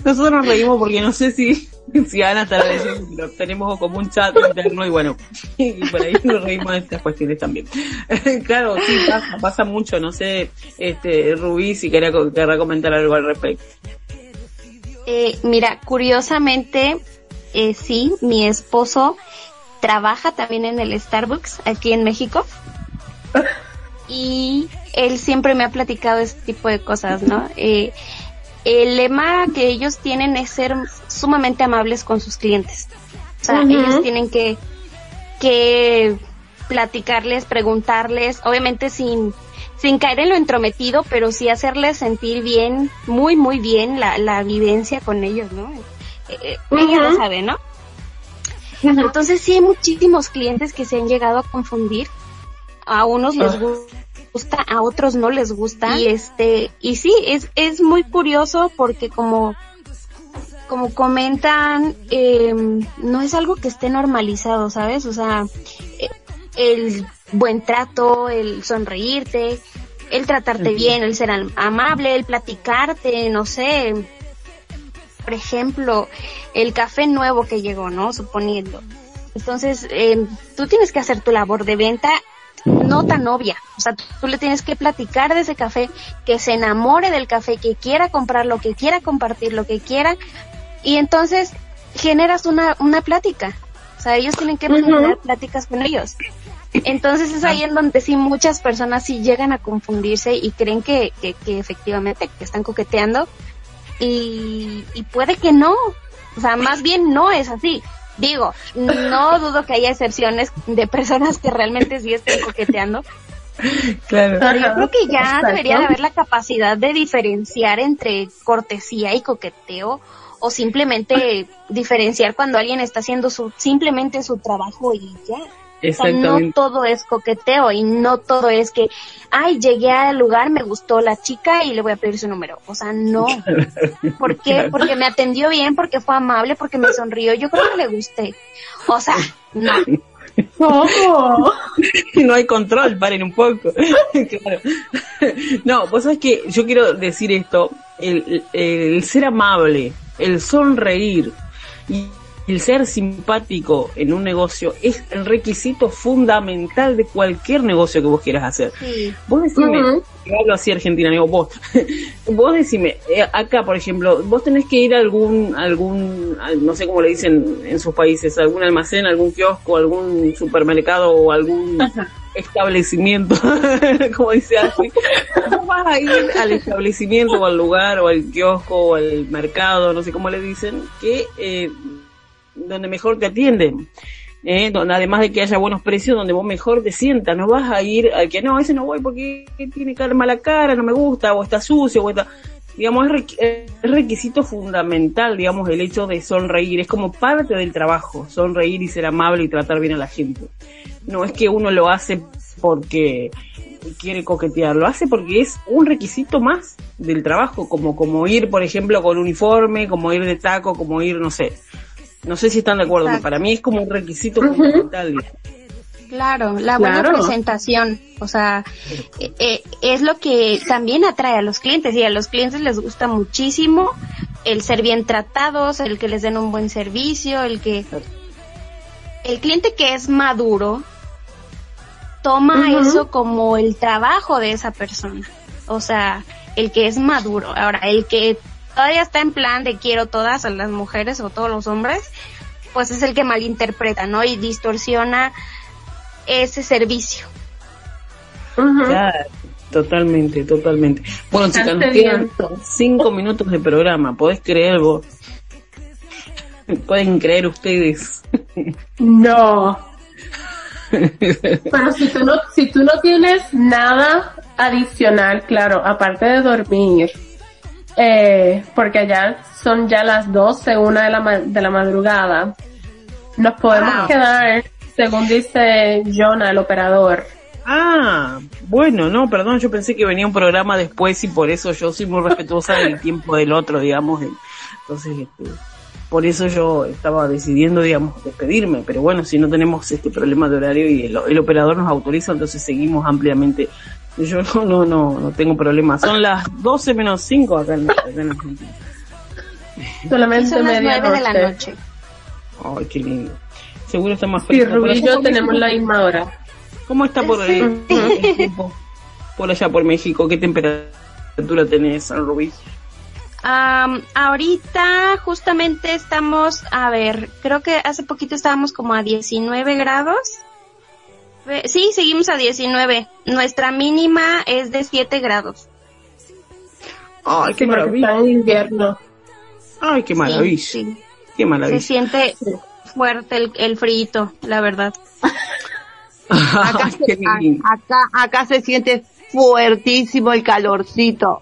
Nosotros nos reímos porque no sé si, <laughs> si Ana estará diciendo tenemos como un chat interno y bueno, <laughs> y por ahí nos reímos de estas cuestiones también. <laughs> claro, sí, pasa, pasa mucho, no sé, este, Rubí, si quería, quería comentar algo al respecto. Eh, mira, curiosamente, eh, sí, mi esposo trabaja también en el Starbucks aquí en México. Y él siempre me ha platicado este tipo de cosas, ¿no? Eh, el lema que ellos tienen es ser sumamente amables con sus clientes. O sea, ellos tienen que, que platicarles, preguntarles, obviamente sin, sin caer en lo entrometido, pero sí hacerles sentir bien, muy, muy bien la, la vivencia con ellos, ¿no? Eh, eh lo sabe, ¿no? Entonces sí hay muchísimos clientes que se han llegado a confundir. A unos les ah. gusta gusta, a otros no les gusta. Y este, y sí, es, es muy curioso porque como, como comentan, eh, no es algo que esté normalizado, ¿sabes? O sea, eh, el buen trato, el sonreírte, el tratarte bien, el ser amable, el platicarte, no sé. Por ejemplo, el café nuevo que llegó, ¿no? Suponiendo. Entonces, eh, tú tienes que hacer tu labor de venta no tan obvia. O sea, tú, le tienes que platicar de ese café, que se enamore del café, que quiera comprar lo que quiera compartir, lo que quiera. Y entonces generas una, una plática. O sea, ellos tienen que tener pláticas con ellos. Entonces es ahí en donde sí muchas personas sí llegan a confundirse y creen que, que, que efectivamente que están coqueteando y, y puede que no. O sea, más bien no es así. Digo, no dudo que haya excepciones de personas que realmente sí estén coqueteando. Claro. Pero yo creo que ya debería de haber la capacidad de diferenciar entre cortesía y coqueteo o simplemente diferenciar cuando alguien está haciendo su simplemente su trabajo y ya no todo es coqueteo y no todo es que, ay, llegué al lugar, me gustó la chica y le voy a pedir su número. O sea, no. <laughs> ¿Por qué? Porque me atendió bien, porque fue amable, porque me sonrió. Yo creo que le gusté. O sea, <laughs> no. <laughs> no. Hay control, paren un poco. <laughs> No, vos sabés que yo quiero decir esto, el, el ser amable, el sonreír. Y el ser simpático en un negocio es el requisito fundamental de cualquier negocio que vos quieras hacer. Vos decime, hablo así Argentina, digo vos, <laughs> vos decime, eh, acá por ejemplo, vos tenés que ir a algún, algún, no sé cómo le dicen en sus países, algún almacén, algún kiosco, algún supermercado o algún establecimiento, <laughs> como dice así, vas a ir al establecimiento o al lugar o al kiosco o al mercado, no sé cómo le dicen, que eh, donde mejor te atienden. ¿eh? donde además de que haya buenos precios, donde vos mejor te sientas, no vas a ir al que no, ese no voy porque tiene mala cara, no me gusta, o está sucio, o está, digamos, es, requisito fundamental, digamos, el hecho de sonreír, es como parte del trabajo, sonreír y ser amable y tratar bien a la gente. No es que uno lo hace porque quiere coquetear, lo hace porque es un requisito más del trabajo, como, como ir, por ejemplo, con uniforme, como ir de taco, como ir, no sé, no sé si están de acuerdo, para mí es como un requisito fundamental. Claro, la buena presentación, o sea, eh, eh, es lo que también atrae a los clientes y a los clientes les gusta muchísimo el ser bien tratados, el que les den un buen servicio, el que el cliente que es maduro toma eso como el trabajo de esa persona, o sea, el que es maduro. Ahora, el que todavía está en plan de quiero todas a las mujeres o todos los hombres, pues es el que malinterpreta, ¿no? Y distorsiona ese servicio. Claro, totalmente, totalmente. Bueno, chicas, nos quedan cinco minutos de programa. ¿Podés creer vos? ¿Pueden creer ustedes? No. <laughs> Pero si tú no, si tú no tienes nada adicional, claro, aparte de dormir, eh, porque allá son ya las 12, una de la, ma- de la madrugada, nos podemos Ah. quedar, según dice Jonah, el operador. Ah, bueno, no, perdón, yo pensé que venía un programa después y por eso yo soy muy respetuosa del <laughs> tiempo del otro, digamos. Entonces, este, por eso yo estaba decidiendo, digamos, despedirme. Pero bueno, si no tenemos este problema de horario y el, el operador nos autoriza, entonces seguimos ampliamente. Yo no, no, no, no tengo problema. Son las 12 menos 5 acá en, acá en Argentina. Solamente son las media 9 de la noche. Ay, qué lindo. Seguro está más Sí, fresco. Rubí y yo ¿cómo- tenemos la misma hora. ¿Cómo está por ahí el tiempo? Por allá, por México, ¿qué temperatura tenés, Rubí? Am, ahorita justamente estamos, a ver, creo que hace poquito estábamos como a 19 grados. Fe- Sí, seguimos a 19. Nuestra mínima es de 7 grados. Ay, qué Sí, maravilla. está en invierno. Ay, qué maravilla. Sí, sí. Qué Se maravilla. siente fuerte el, el frito, la verdad. <laughs> Acá, Ay, se, a- acá, acá se siente fuertísimo el calorcito.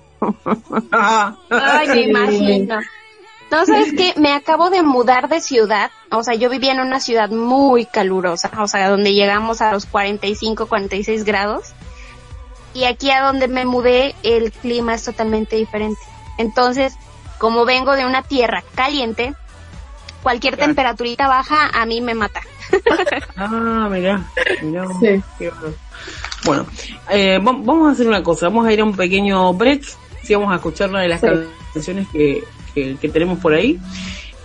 Ay, me imagino. No, ¿sabes qué? Me acabo de mudar de ciudad. O sea, yo vivía en una ciudad muy calurosa. O sea, donde llegamos a los 45, 46 grados. Y aquí a donde me mudé, el clima es totalmente diferente. Entonces, como vengo de una tierra caliente, cualquier Claro. temperaturita baja a mí me mata. <laughs> Ah, mirá. mirá. Sí. Bueno, eh, va- vamos a hacer una cosa. Vamos a ir a un pequeño break. Sí, vamos a escuchar una de las Sí. canciones que, que, que tenemos por ahí.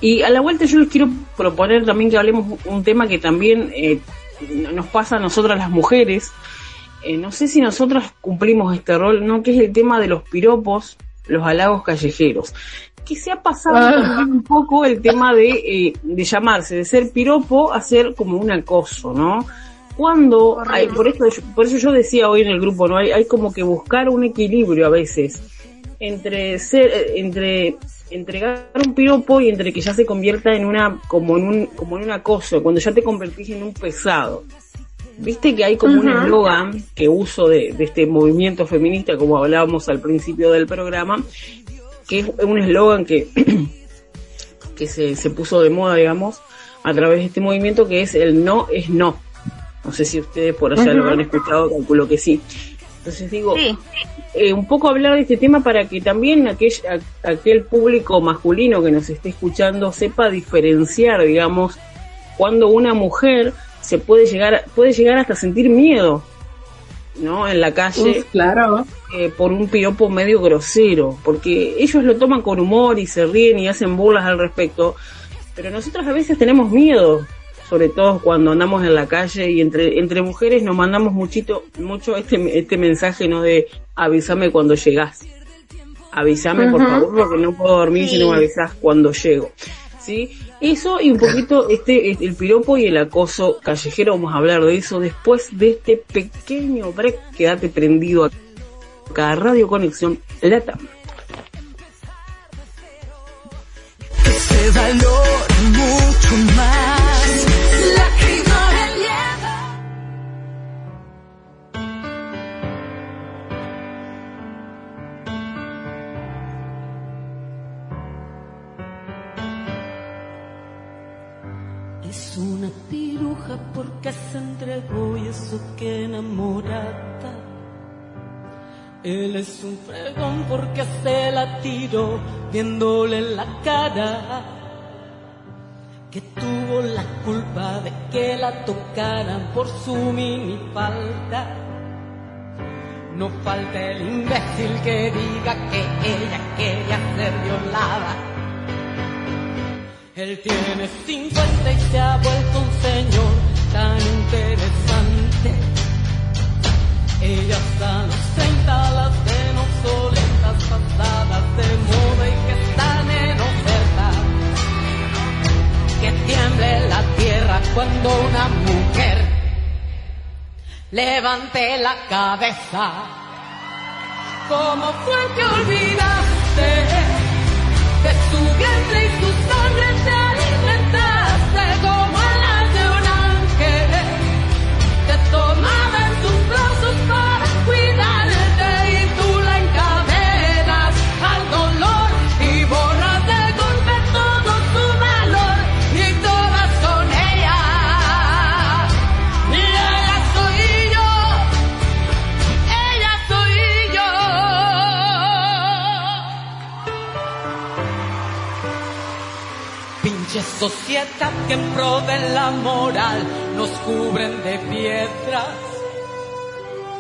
Y a la vuelta yo les quiero proponer también que hablemos un tema que también eh, nos pasa a nosotras las mujeres. Eh, no sé si nosotras cumplimos este rol, ¿no? Que es el tema de los piropos, los halagos callejeros. Que se ha pasado Ah. también un poco el tema de, eh, de llamarse, de ser piropo a ser como un acoso, ¿no? Cuando, hay, por, eso, por eso yo decía hoy en el grupo, ¿no? Hay, hay como que buscar un equilibrio a veces entre ser, eh, entre entregar un piropo y entre que ya se convierta en una, como en un, como en un acoso, cuando ya te convertís en un pesado. Viste que hay como un eslogan que uso de, de este movimiento feminista, como hablábamos al principio del programa, que es un eslogan que, <clears throat> que se, se puso de moda, digamos, a través de este movimiento, que es el no es no. No sé si ustedes por allá lo han escuchado, calculo que sí. Entonces digo, Sí. Eh, un poco hablar de este tema para que también aquel, aquel público masculino que nos esté escuchando sepa diferenciar, digamos, cuando una mujer se puede llegar, puede llegar hasta sentir miedo, ¿no? En la calle Uf, claro. eh, por un piropo medio grosero, porque ellos lo toman con humor y se ríen y hacen burlas al respecto, pero nosotros a veces tenemos miedo, sobre todo cuando andamos en la calle y entre entre mujeres nos mandamos muchito mucho este este mensaje no de avísame cuando llegás. Avísame por favor porque no puedo dormir si no me avisas cuando llego. ¿Sí? Eso y un poquito este el piropo y el acoso callejero, vamos a hablar de eso después de este pequeño break. Quédate prendido acá a Radio Conexión Latam. Mucho más. Es una piruja porque se entregó y eso que enamorada. Él es un fregón porque se la tiró viéndole la cara. Que tuvo la culpa de que la tocaran por su minifalda. No falta el imbécil que diga que ella quería ser violada. Él tiene 50 y se ha vuelto un señor tan interesante. Ella está a los 30, las ven obsoletas, pasadas de moda y que que tiemble la tierra cuando una mujer levante la cabeza. ¿Cómo fue que olvidaste de su vientre y su sangre? Sociedad que en pro de la moral nos cubren de piedras.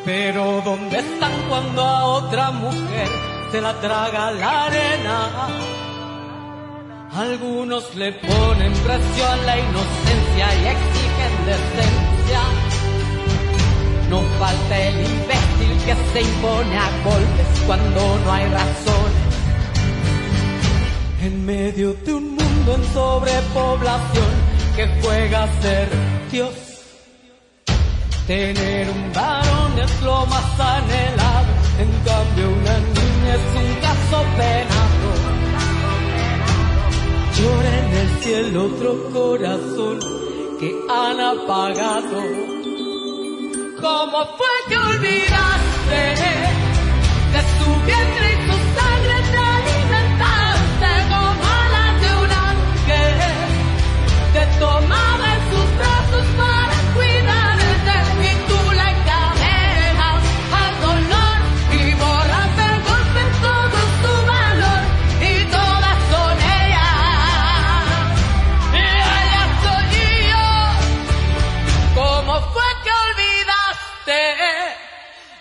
Pero ¿dónde están cuando a otra mujer se la traga la arena? Algunos le ponen precio a la inocencia y exigen decencia. No falta el imbécil que se impone a golpes cuando no hay razón. En medio de un en sobrepoblación que juega a ser Dios. Tener un varón es lo más anhelado, en cambio una niña es un caso penado. Llora en el cielo otro corazón que han apagado. ¿Cómo fue que olvidaste de su vientre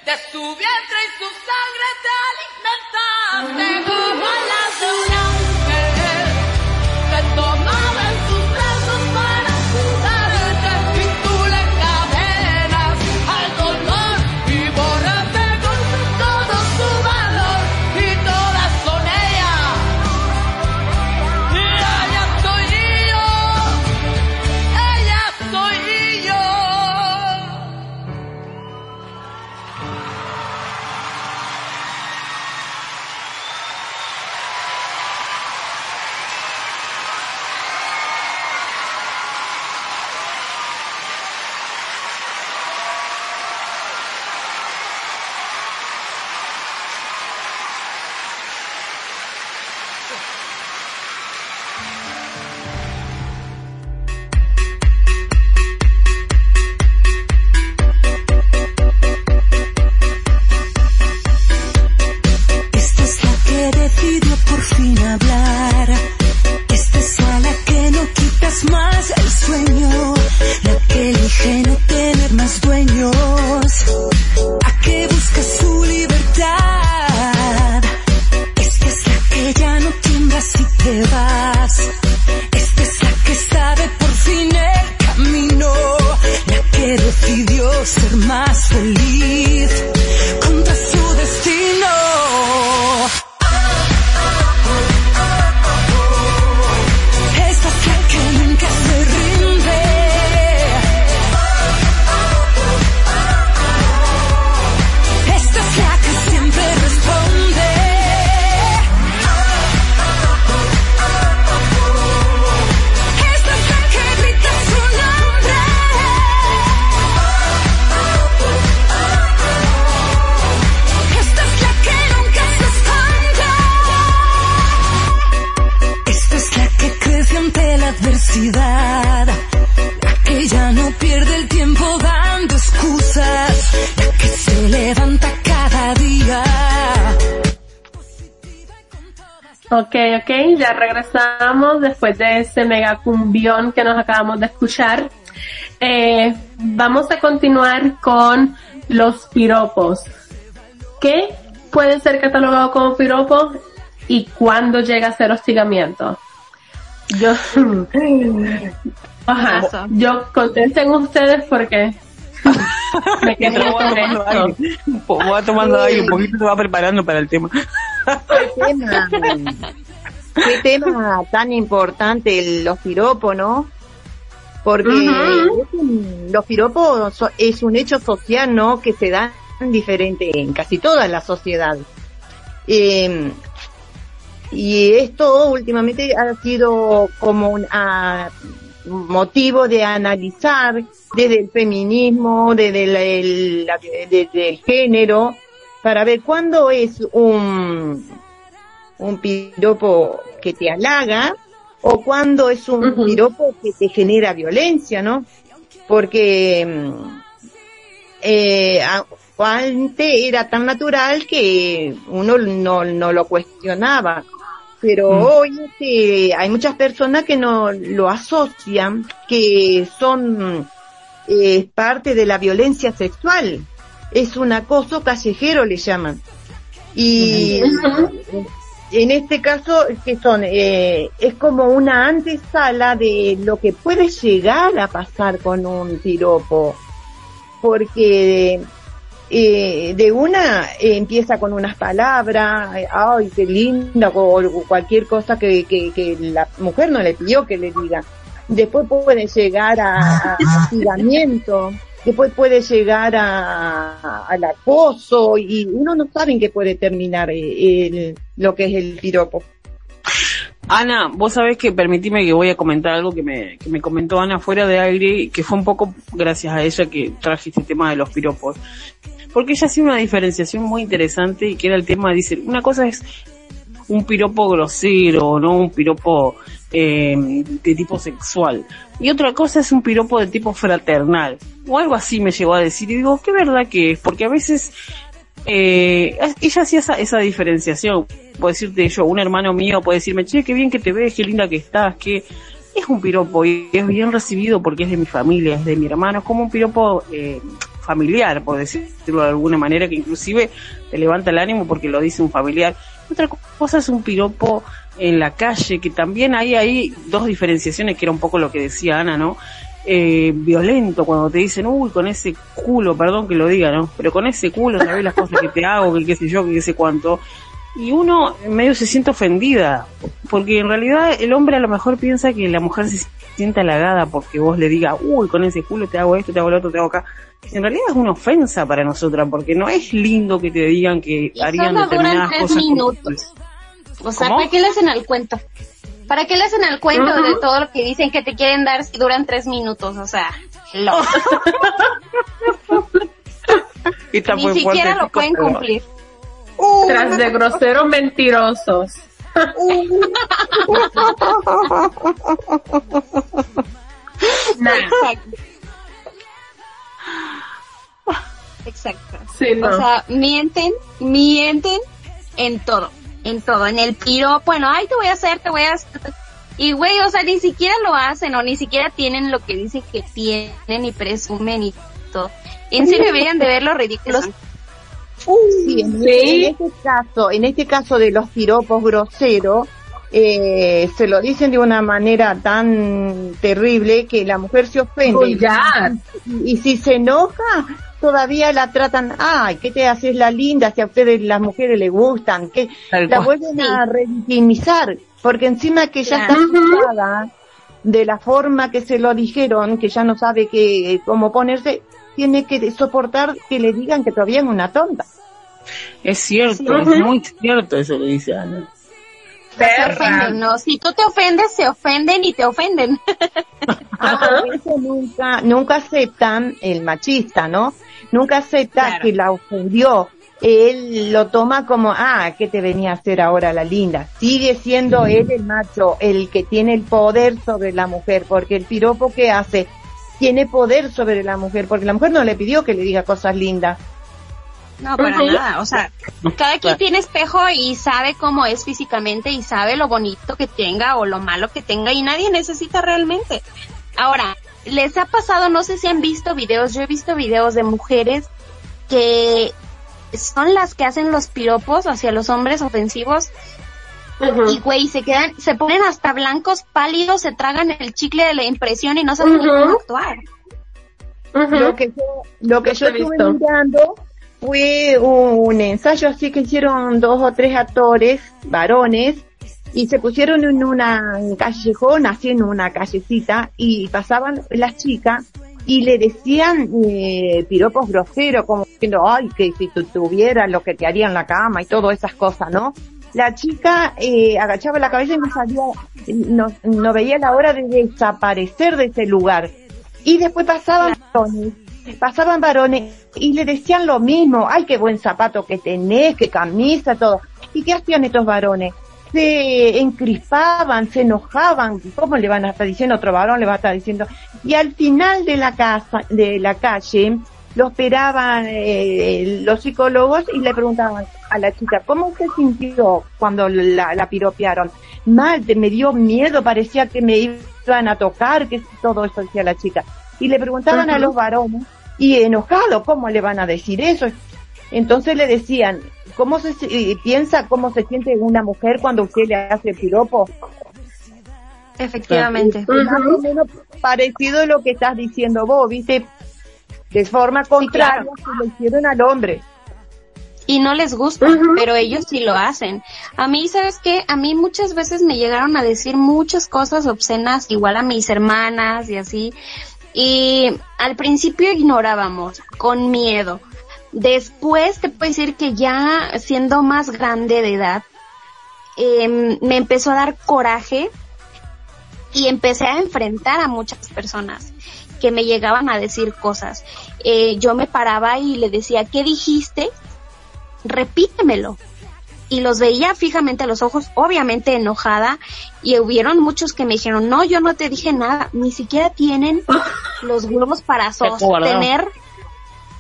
de su vientre y su sangre te alimentaste de ese mega cumbión que nos acabamos de escuchar. Eh, vamos a continuar con los piropos. ¿Qué puede ser catalogado como piropo y cuándo llega a ser hostigamiento? Yo, ajá, yo contesten ustedes porque me quedé Voy con tomando aire, un poquito se va preparando para el tema. Qué tema, tan importante, los piropos, ¿no? porque un- los piropos so- es un hecho social, ¿no? Que se da diferente en casi todas las sociedades. Eh, y esto últimamente ha sido como un ah, motivo de analizar desde el feminismo, desde el, el- la- desde el género, para ver cuándo es un, un piropo que te halaga o cuándo es un Ujú. piropo que te genera violencia, ¿no? Porque mm, eh, antes era tan natural que uno no, no lo cuestionaba. Pero Mm. hoy este, hay muchas personas que no lo asocian, que son eh, parte de la violencia sexual. Es un acoso callejero, le llaman. Y <laughs> en este caso, que son? Eh, es como una antesala de lo que puede llegar a pasar con un piropo. Porque eh, de una eh, empieza con unas palabras, eh, ay, qué linda, o, o cualquier cosa que, que, que la mujer no le pidió que le diga. Después puede llegar a, a hostigamiento, después puede llegar a, al acoso y uno no sabe en qué puede terminar eh, el- lo que es el piropo. Ana, vos sabés que permitime que voy a comentar algo que me, que me comentó Ana fuera de aire, que fue un poco gracias a ella que traje este tema de los piropos. Porque ella hacía una diferenciación muy interesante y que era el tema, dice, una cosa es un piropo grosero, no un piropo eh, de tipo sexual. Y otra cosa es un piropo de tipo fraternal. O algo así me llegó a decir. Y digo, ¿qué verdad que es? Porque a veces eh, ella hacía esa, esa diferenciación. Puedo decirte yo, un hermano mío puede decirme, che, qué bien que te ves, qué linda que estás, que es un piropo y es bien recibido porque es de mi familia, es de mi hermano, es como un piropo eh, familiar, por decirlo de alguna manera, que inclusive te levanta el ánimo porque lo dice un familiar. Otra cosa es un piropo en la calle, que también hay ahí dos diferenciaciones, que era un poco lo que decía Ana, ¿no? Eh, violento, cuando te dicen, uy, con ese culo, perdón que lo diga, ¿no? Pero con ese culo, ¿sabes las cosas que te hago, que qué sé yo, que qué sé cuánto? Y uno medio se siente ofendida, porque en realidad el hombre a lo mejor piensa que la mujer se siente halagada porque vos le digas, uy, con ese culo te hago esto, te hago lo otro, te hago acá. En realidad es una ofensa para nosotras, porque no es lindo que te digan que Y harían determinadas tres cosas. minutos. O sea, ¿Cómo? ¿para qué le hacen al cuento? ¿Para qué le hacen al cuento de todo lo que dicen que te quieren dar si duran tres minutos? O sea, <laughs> lo, Esta ni siquiera lo chicos, pueden cumplir. Tras de groseros mentirosos. <laughs> Nah, Exacto. Exacto. sí, no. O sea, mienten, mienten en todo, en todo, en el piro, bueno, ay, te voy a hacer, te voy a hacer. Y güey, o sea, ni siquiera lo hacen o ni siquiera tienen lo que dicen que tienen y presumen y todo. En serio deberían de ver los ridículos. Sí, en, Sí. en este caso, en este caso de los piropos groseros, eh, se lo dicen de una manera tan terrible que la mujer se ofende. Y, y si se enoja, todavía la tratan, ay, ¿qué te haces la linda? Si a ustedes las mujeres les gustan, que la vuelven a revictimizar, porque encima que ya está asustada de la forma que se lo dijeron, que ya no sabe que, cómo ponerse, tiene que soportar que le digan que todavía es una tonta. Es cierto, Sí. es muy cierto eso que dice Ana. Se Perra. ofenden, ¿no? Si tú te ofendes, se ofenden y te ofenden. <laughs> Ajá. Nunca, nunca aceptan el machista, ¿no? Nunca acepta Claro. que la ofendió. Él lo toma como, ah, ¿qué te venía a hacer ahora la linda? Sigue siendo él el macho, el que tiene el poder sobre la mujer, porque el piropo que hace tiene poder sobre la mujer, porque la mujer no le pidió que le diga cosas lindas. No, para nada. O sea, cada quien tiene espejo y sabe cómo es físicamente y sabe lo bonito que tenga o lo malo que tenga y nadie necesita realmente. Ahora, les ha pasado, no sé si han visto videos, yo he visto videos de mujeres que son las que hacen los piropos hacia los hombres ofensivos y güey, se quedan, se ponen hasta blancos, pálidos, se tragan el chicle de la impresión y no saben ni Ujú. cómo actuar. Lo que yo, lo que Yo estuve visto. mirando fue un ensayo así que hicieron dos o tres actores, varones, y se pusieron en una callejón, así en una callecita, y pasaban las chicas y le decían eh, piropos groseros, como diciendo, ay, que si tú tuvieras lo que te haría en la cama y todas esas cosas, ¿no? La chica eh, agachaba la cabeza y no sabía, no, no veía la hora de desaparecer de ese lugar. Y después pasaban varones, pasaban varones y le decían lo mismo, ay, qué buen zapato que tenés, qué camisa, todo. ¿Y qué hacían estos varones? Se encrispaban, se enojaban, ¿cómo le van a estar diciendo otro varón? Le va a estar diciendo. Y al final de la casa, de la calle, lo esperaban eh, los psicólogos y le preguntaban a la chica, ¿cómo se sintió cuando la, la piropearon? Mal, me dio miedo, parecía que me iban a tocar, que todo eso decía la chica. Y le preguntaban a los varones, y enojado, ¿cómo le van a decir eso? Entonces le decían, ¿cómo se piensa cómo se siente una mujer cuando usted le hace piropo? Efectivamente. Más o menos parecido a lo que estás diciendo vos, ¿viste? De forma contraria claro. se lo hicieron al hombre. y no les gusta, pero ellos sí lo hacen. A mí, ¿sabes qué? A mí muchas veces me llegaron a decir muchas cosas obscenas, igual a mis hermanas y así. Y al principio ignorábamos, con miedo. Después te puedo decir que ya siendo más grande de edad, em, me empezó a dar coraje y empecé a enfrentar a muchas personas que me llegaban a decir cosas. Eh, yo me paraba y le decía, ¿qué dijiste? repítemelo. Y los veía fijamente a los ojos, obviamente enojada, y hubieron muchos que me dijeron, no, yo no te dije nada, ni siquiera tienen <laughs> los huevos para sostener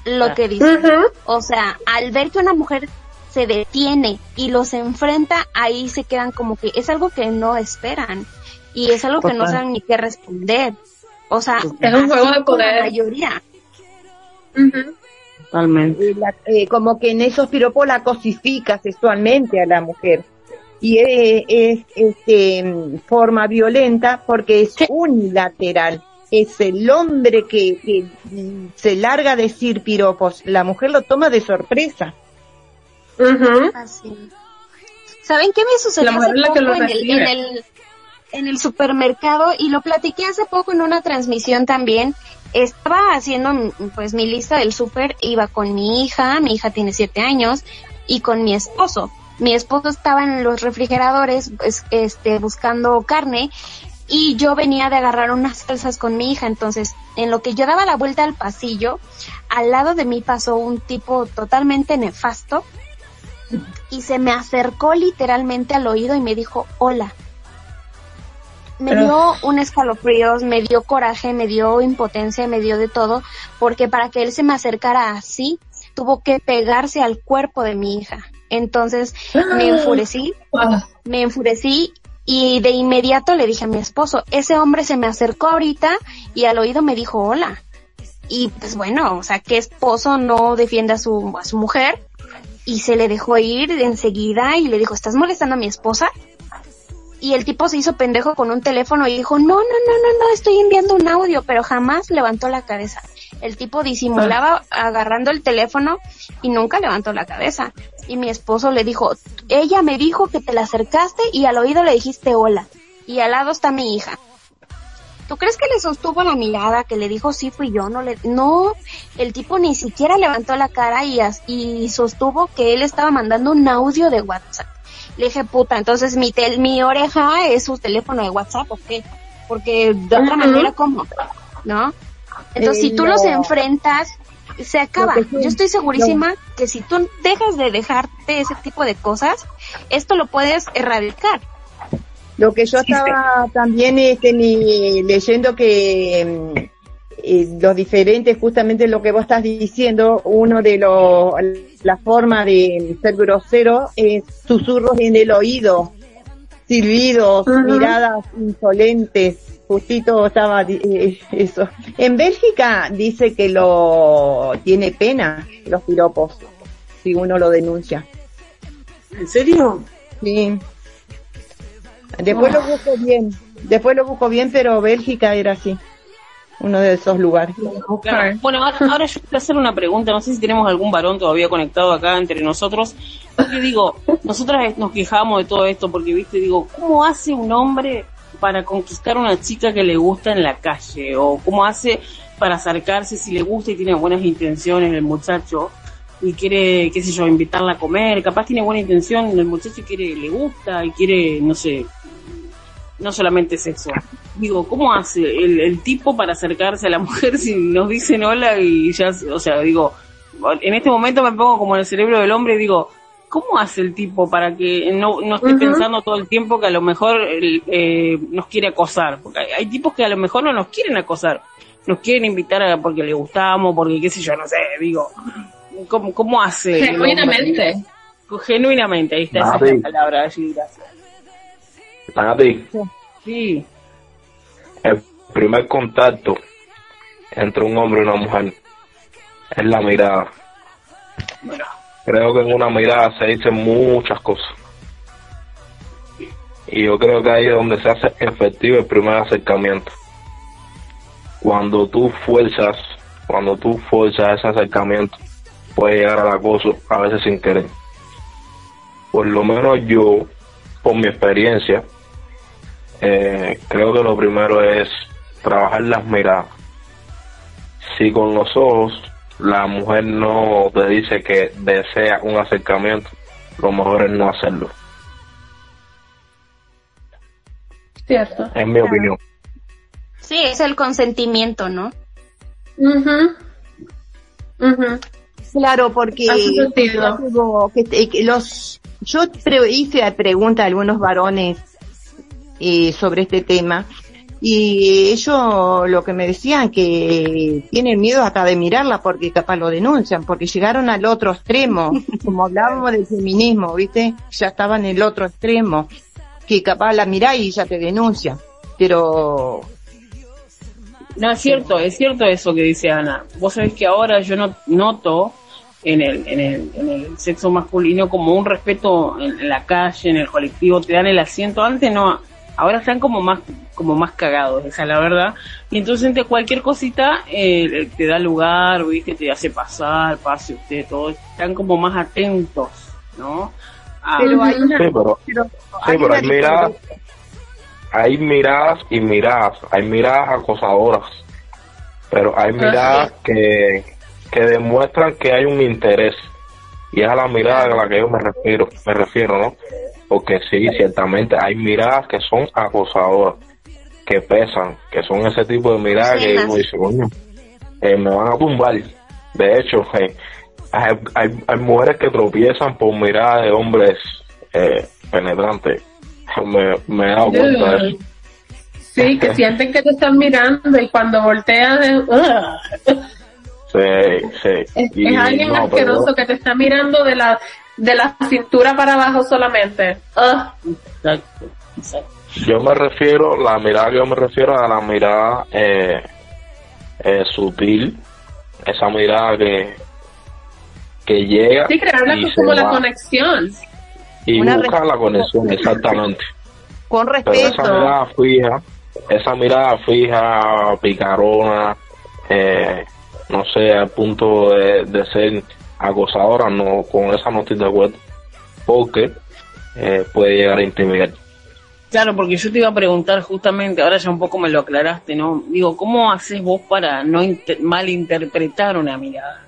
lo que dicen. O sea, al ver que una mujer se detiene y los enfrenta, ahí se quedan como que es algo que no esperan y es algo que no saben ni qué responder. O sea, Es un juego de con la poder. mayoría. Totalmente. Eh, la- eh, como que en esos piropos la cosifica sexualmente a la mujer. Y es este, forma violenta porque es unilateral. Es el hombre que, que se larga a decir piropos. La mujer lo toma de sorpresa. Así. ¿Saben qué me sucedió La mujer hace es la que poco lo en el, en el en el supermercado y lo platiqué hace poco en una transmisión también? Estaba haciendo pues mi lista del súper, iba con mi hija, mi hija tiene siete años, y con mi esposo. Mi esposo estaba en los refrigeradores pues, este, buscando carne y yo venía de agarrar unas salsas con mi hija, entonces en lo que yo daba la vuelta al pasillo, al lado de mí pasó un tipo totalmente nefasto y se me acercó literalmente al oído y me dijo hola. Me Pero- dio un escalofríos, me dio coraje, me dio impotencia, me dio de todo, porque para que él se me acercara así, tuvo que pegarse al cuerpo de mi hija. Entonces me enfurecí, Ah, me enfurecí y de inmediato le dije a mi esposo, ese hombre se me acercó ahorita y al oído me dijo hola. Y pues bueno, o sea, ¿qué esposo no defiende a su, a su mujer? Y se le dejó ir enseguida y le dijo, ¿estás molestando a mi esposa? Y el tipo se hizo pendejo con un teléfono y dijo, no, no, no, no, no, estoy enviando un audio, pero jamás levantó la cabeza. El tipo disimulaba agarrando el teléfono y nunca levantó la cabeza. Y mi esposo le dijo, ella me dijo que te la acercaste y al oído le dijiste hola. Y al lado está mi hija. ¿Tú crees que le sostuvo la mirada, que le dijo sí fui yo? No, le, no, el tipo ni siquiera levantó la cara y, y sostuvo que él estaba mandando un audio de WhatsApp. Le dije, puta, entonces mi, tel- mi oreja es su teléfono de WhatsApp, ¿o qué? Porque de otra manera, ¿cómo? ¿No? Entonces, Eh, si tú lo- los enfrentas, se acaba. Sí, Yo estoy segurísima que si tú dejas de dejarte ese tipo de cosas, esto lo puedes erradicar. Lo que yo estaba también este, ni- leyendo que mm, eh, los diferentes, justamente lo que vos estás diciendo, uno de los, la forma de ser grosero es susurros en el oído, silbidos, miradas insolentes. Justito estaba eh, eso. En Bélgica dice que lo tiene pena los piropos si uno lo denuncia. ¿En serio? Sí. Después lo busco bien. Después lo busco bien, pero Bélgica era así. Uno de esos lugares. Claro. Bueno, ahora, ahora yo quiero hacer una pregunta, no sé si tenemos algún varón todavía conectado acá entre nosotros. Porque digo, nosotras nos quejamos de todo esto porque, viste, digo, ¿cómo hace un hombre para conquistar a una chica que le gusta en la calle? ¿O cómo hace para acercarse si le gusta y tiene buenas intenciones el muchacho? y quiere, qué sé yo, invitarla a comer, capaz tiene buena intención, el muchacho quiere, le gusta y quiere, no sé, no solamente sexo. Digo, ¿cómo hace el, el tipo para acercarse a la mujer <laughs> si nos dicen hola y ya, o sea, digo, en este momento me pongo como en el cerebro del hombre y digo, ¿cómo hace el tipo para que no, no esté pensando todo el tiempo que a lo mejor eh, nos quiere acosar? Porque hay, hay tipos que a lo mejor no nos quieren acosar, nos quieren invitar a, porque le gustamos, porque qué sé yo, no sé, digo, ¿cómo, cómo hace? <laughs> Genuinamente. Genuinamente, ahí está esa es sí. la palabra, allí, gracias. Nati, Sí, el primer contacto entre un hombre y una mujer es la mirada. Creo que en una mirada se dicen muchas cosas. Y yo creo que ahí es donde se hace efectivo el primer acercamiento. Cuando tú fuerzas, cuando tú fuerzas ese acercamiento, puede llegar al acoso, a veces sin querer. Por lo menos yo, por mi experiencia, eh, creo que lo primero es trabajar las miradas. Si con los ojos la mujer no te dice que desea un acercamiento, lo mejor es no hacerlo, Cierto. en mi opinión. Sí, es el consentimiento, ¿no? Ujú. Ujú. Claro, porque Hace sentido. Digo, que, que los yo pre- hice la pregunta a algunos varones eh, sobre este tema. Y ellos lo que me decían que tienen miedo hasta de mirarla porque capaz lo denuncian porque llegaron al otro extremo. <laughs> Como hablábamos del feminismo viste ya estaban en el otro extremo que capaz la mirá y ya te denuncia pero No, es cierto, es cierto eso que dice Ana. Vos sabés que ahora yo no, noto en el, en, el, en el sexo masculino como un respeto en, en la calle, en el colectivo, te dan el asiento. Antes no, ahora están como más como más cagados, esa es la verdad. Y entonces ante cualquier cosita eh, te da lugar, viste, te hace pasar, pase usted, todo. Están como más atentos, ¿no? A- pero hay una Sí, pero, pero sí, hay pero una hay miradas, hay miradas y miradas, hay miradas acosadoras, pero hay miradas que, que demuestran que hay un interés y es a la mirada a la que yo me refiero, me refiero, ¿no? Porque sí, ciertamente hay miradas que son acosadoras, que pesan, que son ese tipo de miradas que uno dice, coño, eh, me van a tumbar. De hecho, eh, hay, hay, hay mujeres que tropiezan por miradas de hombres eh, penetrantes. Me, me he dado cuenta de eso. Sí, que sienten que te están mirando y cuando voltean ugh. Sí, sí. es, Y es alguien no, pero asqueroso que te está mirando de la de la cintura para abajo solamente. Ugh. Exacto, exacto. yo me refiero, la mirada que yo me refiero a la mirada eh, eh, sutil, esa mirada que que llega Sí, que habla y se como la va, conexión. y Una busca la conexión, exactamente. con Pero esa respeto mirada fija, esa mirada fija, picarona, eh, no sé, al punto de, de ser acosadora, no, con esa no estoy de acuerdo, porque eh, puede llegar a intimidar. Claro, porque yo te iba a preguntar justamente, ahora ya un poco me lo aclaraste, ¿no? Digo, ¿cómo haces vos para no inter- malinterpretar una mirada?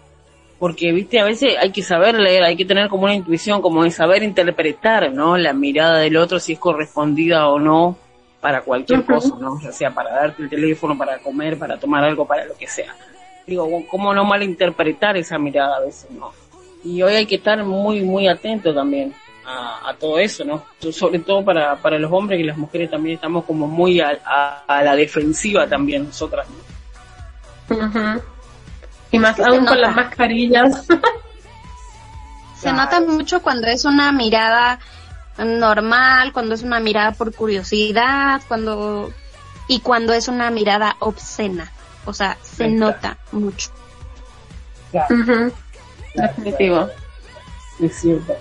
Porque, viste, a veces hay que saber leer, hay que tener como una intuición, como de saber interpretar, ¿no? La mirada del otro, si es correspondida o no, para cualquier cosa, ¿no? Ya sea para darte el teléfono, para comer, para tomar algo, para lo que sea. Digo, ¿cómo no malinterpretar esa mirada a veces, no? Y hoy hay que estar muy, muy atento también a, a todo eso, ¿no? Sobre todo para, para los hombres y las mujeres también estamos como muy a, a- a la defensiva también nosotras. Y más aún con las mascarillas. <laughs> Se nota mucho cuando es una mirada normal, cuando es una mirada por curiosidad, cuando y cuando es una mirada obscena. O sea, se nota mucho. Definitivo. Es cierto.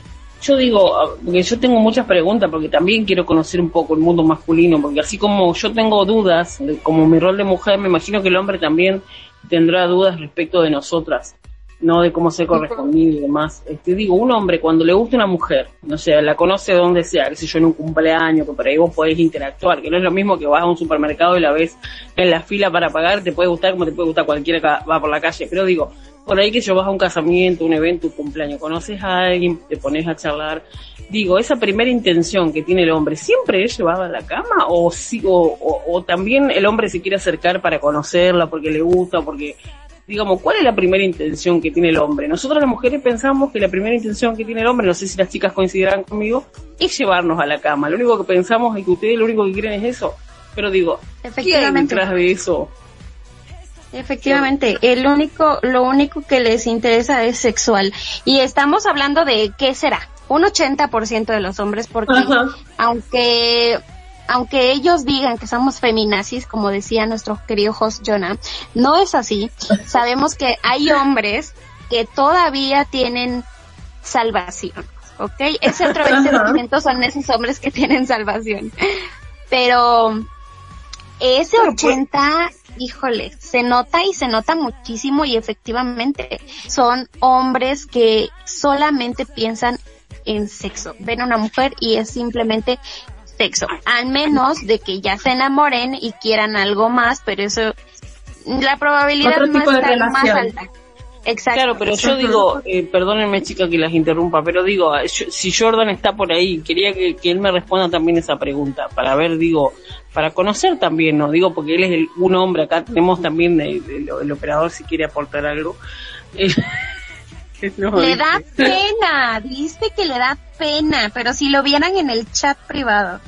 yo digo, ah, porque yo tengo muchas preguntas, porque también quiero conocer un poco el mundo masculino, porque así como yo tengo dudas, de- como mi rol de mujer, me imagino que el hombre también tendrá dudas respecto de nosotras, no de cómo ser correspondido y demás. Este, digo, un hombre cuando le gusta una mujer, no sé, la conoce donde sea, qué sé yo, en un cumpleaños, que por ahí vos podés interactuar, que no es lo mismo que vas a un supermercado y la ves en la fila para pagar, te puede gustar como te puede gustar cualquiera que va por la calle, pero digo, por ahí que yo vas a un casamiento, un evento, un cumpleaños, conoces a alguien, te pones a charlar, digo, esa primera intención que tiene el hombre, ¿siempre es llevada a la cama? ¿O, sí, o, o- o también el hombre se quiere acercar para conocerla porque le gusta, porque, digamos, ¿cuál es la primera intención que tiene el hombre? Nosotros las mujeres pensamos que la primera intención que tiene el hombre, no sé si las chicas coincidirán conmigo, es llevarnos a la cama. Lo único que pensamos es que ustedes lo único que quieren es eso. Pero digo, ¿qué hay detrás de eso? Efectivamente, el único, lo único que les interesa es sexual. Y estamos hablando de, ¿qué será? Un 80% de los hombres, porque Ajá. aunque, aunque ellos digan que somos feminazis, como decía nuestro querido host Jonah, no es así. Sabemos que hay hombres que todavía tienen salvación, ¿ok? Ese otro 20% son esos hombres que tienen salvación. Pero ese 80, híjole, se nota y se nota muchísimo y efectivamente son hombres que solamente piensan en sexo. Ven a una mujer y es simplemente sexo. Al menos de que ya se enamoren y quieran algo más, pero eso, la probabilidad Otro no tipo de está más alta. Exacto. Claro, pero yo digo, eh, perdónenme chica que las interrumpa, pero digo, eh, yo- si Jordan está por ahí, quería que, que él me responda también esa pregunta, para ver, digo, para conocer también, ¿no? Digo, porque él es el- un hombre, acá tenemos también el, el- el operador si quiere aportar algo. No, <laughs> Le da pena, dice que le da pena, pero si lo vieran en el chat privado.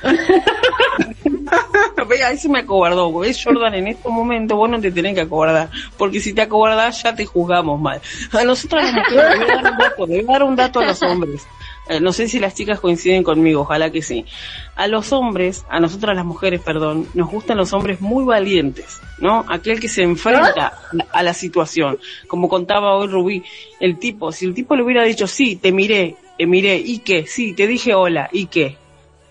<laughs> <laughs> Ahí se me acobardó, ¿ves Jordan? En estos momentos vos no te tenés que acobardar, porque si te acobardás ya te juzgamos mal. A nosotros las mujeres, voy dar un dato, voy a dar un dato a los hombres. Eh, no sé si las chicas coinciden conmigo, ojalá que sí. A los hombres, a nosotras las mujeres, perdón, nos gustan los hombres muy valientes, ¿no? Aquel que se enfrenta a la situación. Como contaba hoy Rubí, el tipo, si el tipo le hubiera dicho, sí, te miré, te miré, ¿y qué? Sí, te dije hola, ¿y qué?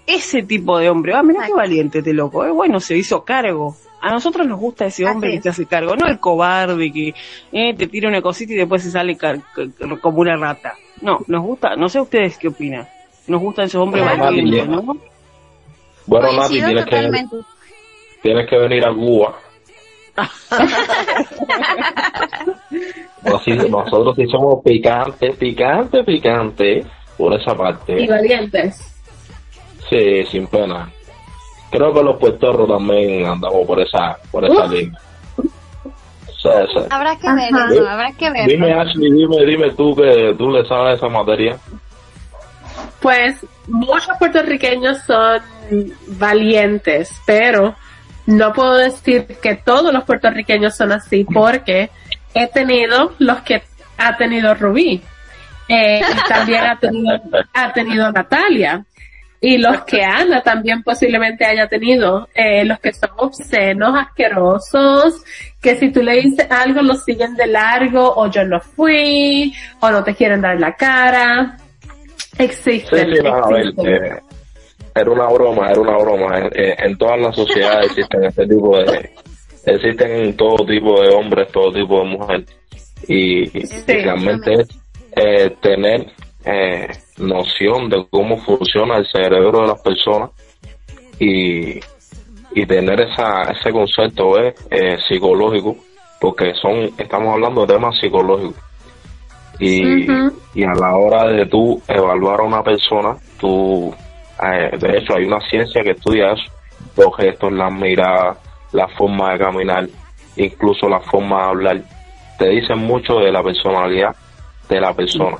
Ese tipo de hombre, ah, mira qué valiente este loco, eh, bueno, se hizo cargo. A nosotros nos gusta ese hombre Así que se hace cargo, no el cobarde que eh, te tira una cosita y después se sale como una rata. No, nos gusta, no sé ustedes qué opinan. Nos gustan esos hombres Bueno, valientes, ¿no? Bueno, Nati, Coincido tienes que, tienes que venir a Cuba. Así, nosotros sí somos picantes, picantes, picantes, por esa Y parte. valientes. Sí, sin pena. Creo que los puertorros también andamos por esa, por esa línea. Sí, sí. Habrá que verlo, habrá que verlo. Dime, Ashley, dime, dime tú que tú le sabes esa materia. Pues muchos puertorriqueños son valientes, pero no puedo decir que todos los puertorriqueños son así porque he tenido los que ha tenido Rubí. Eh, y también ha tenido, ha tenido Natalia. Y los que Ana también posiblemente haya tenido, eh, los que son obscenos, asquerosos, que si tú le dices algo lo siguen de largo, o yo no fui, o no te quieren dar la cara. Existen. sí, no, ver, eh, era una broma, era una broma. En, en- todas las sociedades existen este tipo de, existen todo tipo de hombres, todo tipo de mujeres. Y, y- y realmente eh, tener eh, noción de cómo funciona el cerebro de las personas y, y tener esa, ese concepto eh, eh, psicológico, porque son, estamos hablando de temas psicológicos. Y, y a la hora de tú evaluar a una persona, tú, eh, de hecho hay una ciencia que estudia eso, los gestos, las miradas, la forma de caminar, incluso la forma de hablar, te dicen mucho de la personalidad de la persona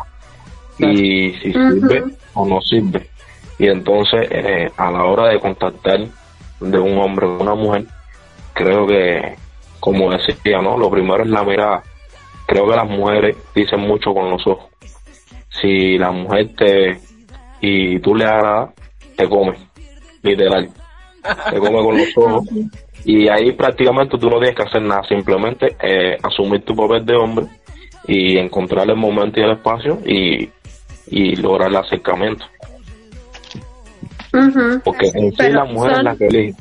y si sirve o no sirve. Y entonces eh, a la hora de contactar de un hombre o una mujer, creo que, como decía, ¿no? Lo primero es la mirada. Creo que las mujeres dicen mucho con los ojos. Si la mujer te y tú le agradas, te come, literal. Te come con los ojos. <laughs> Y ahí prácticamente tú no tienes que hacer nada, simplemente eh, asumir tu papel de hombre y encontrar el momento y el espacio y, y lograr el acercamiento. Porque en sí la mujer es la que elige.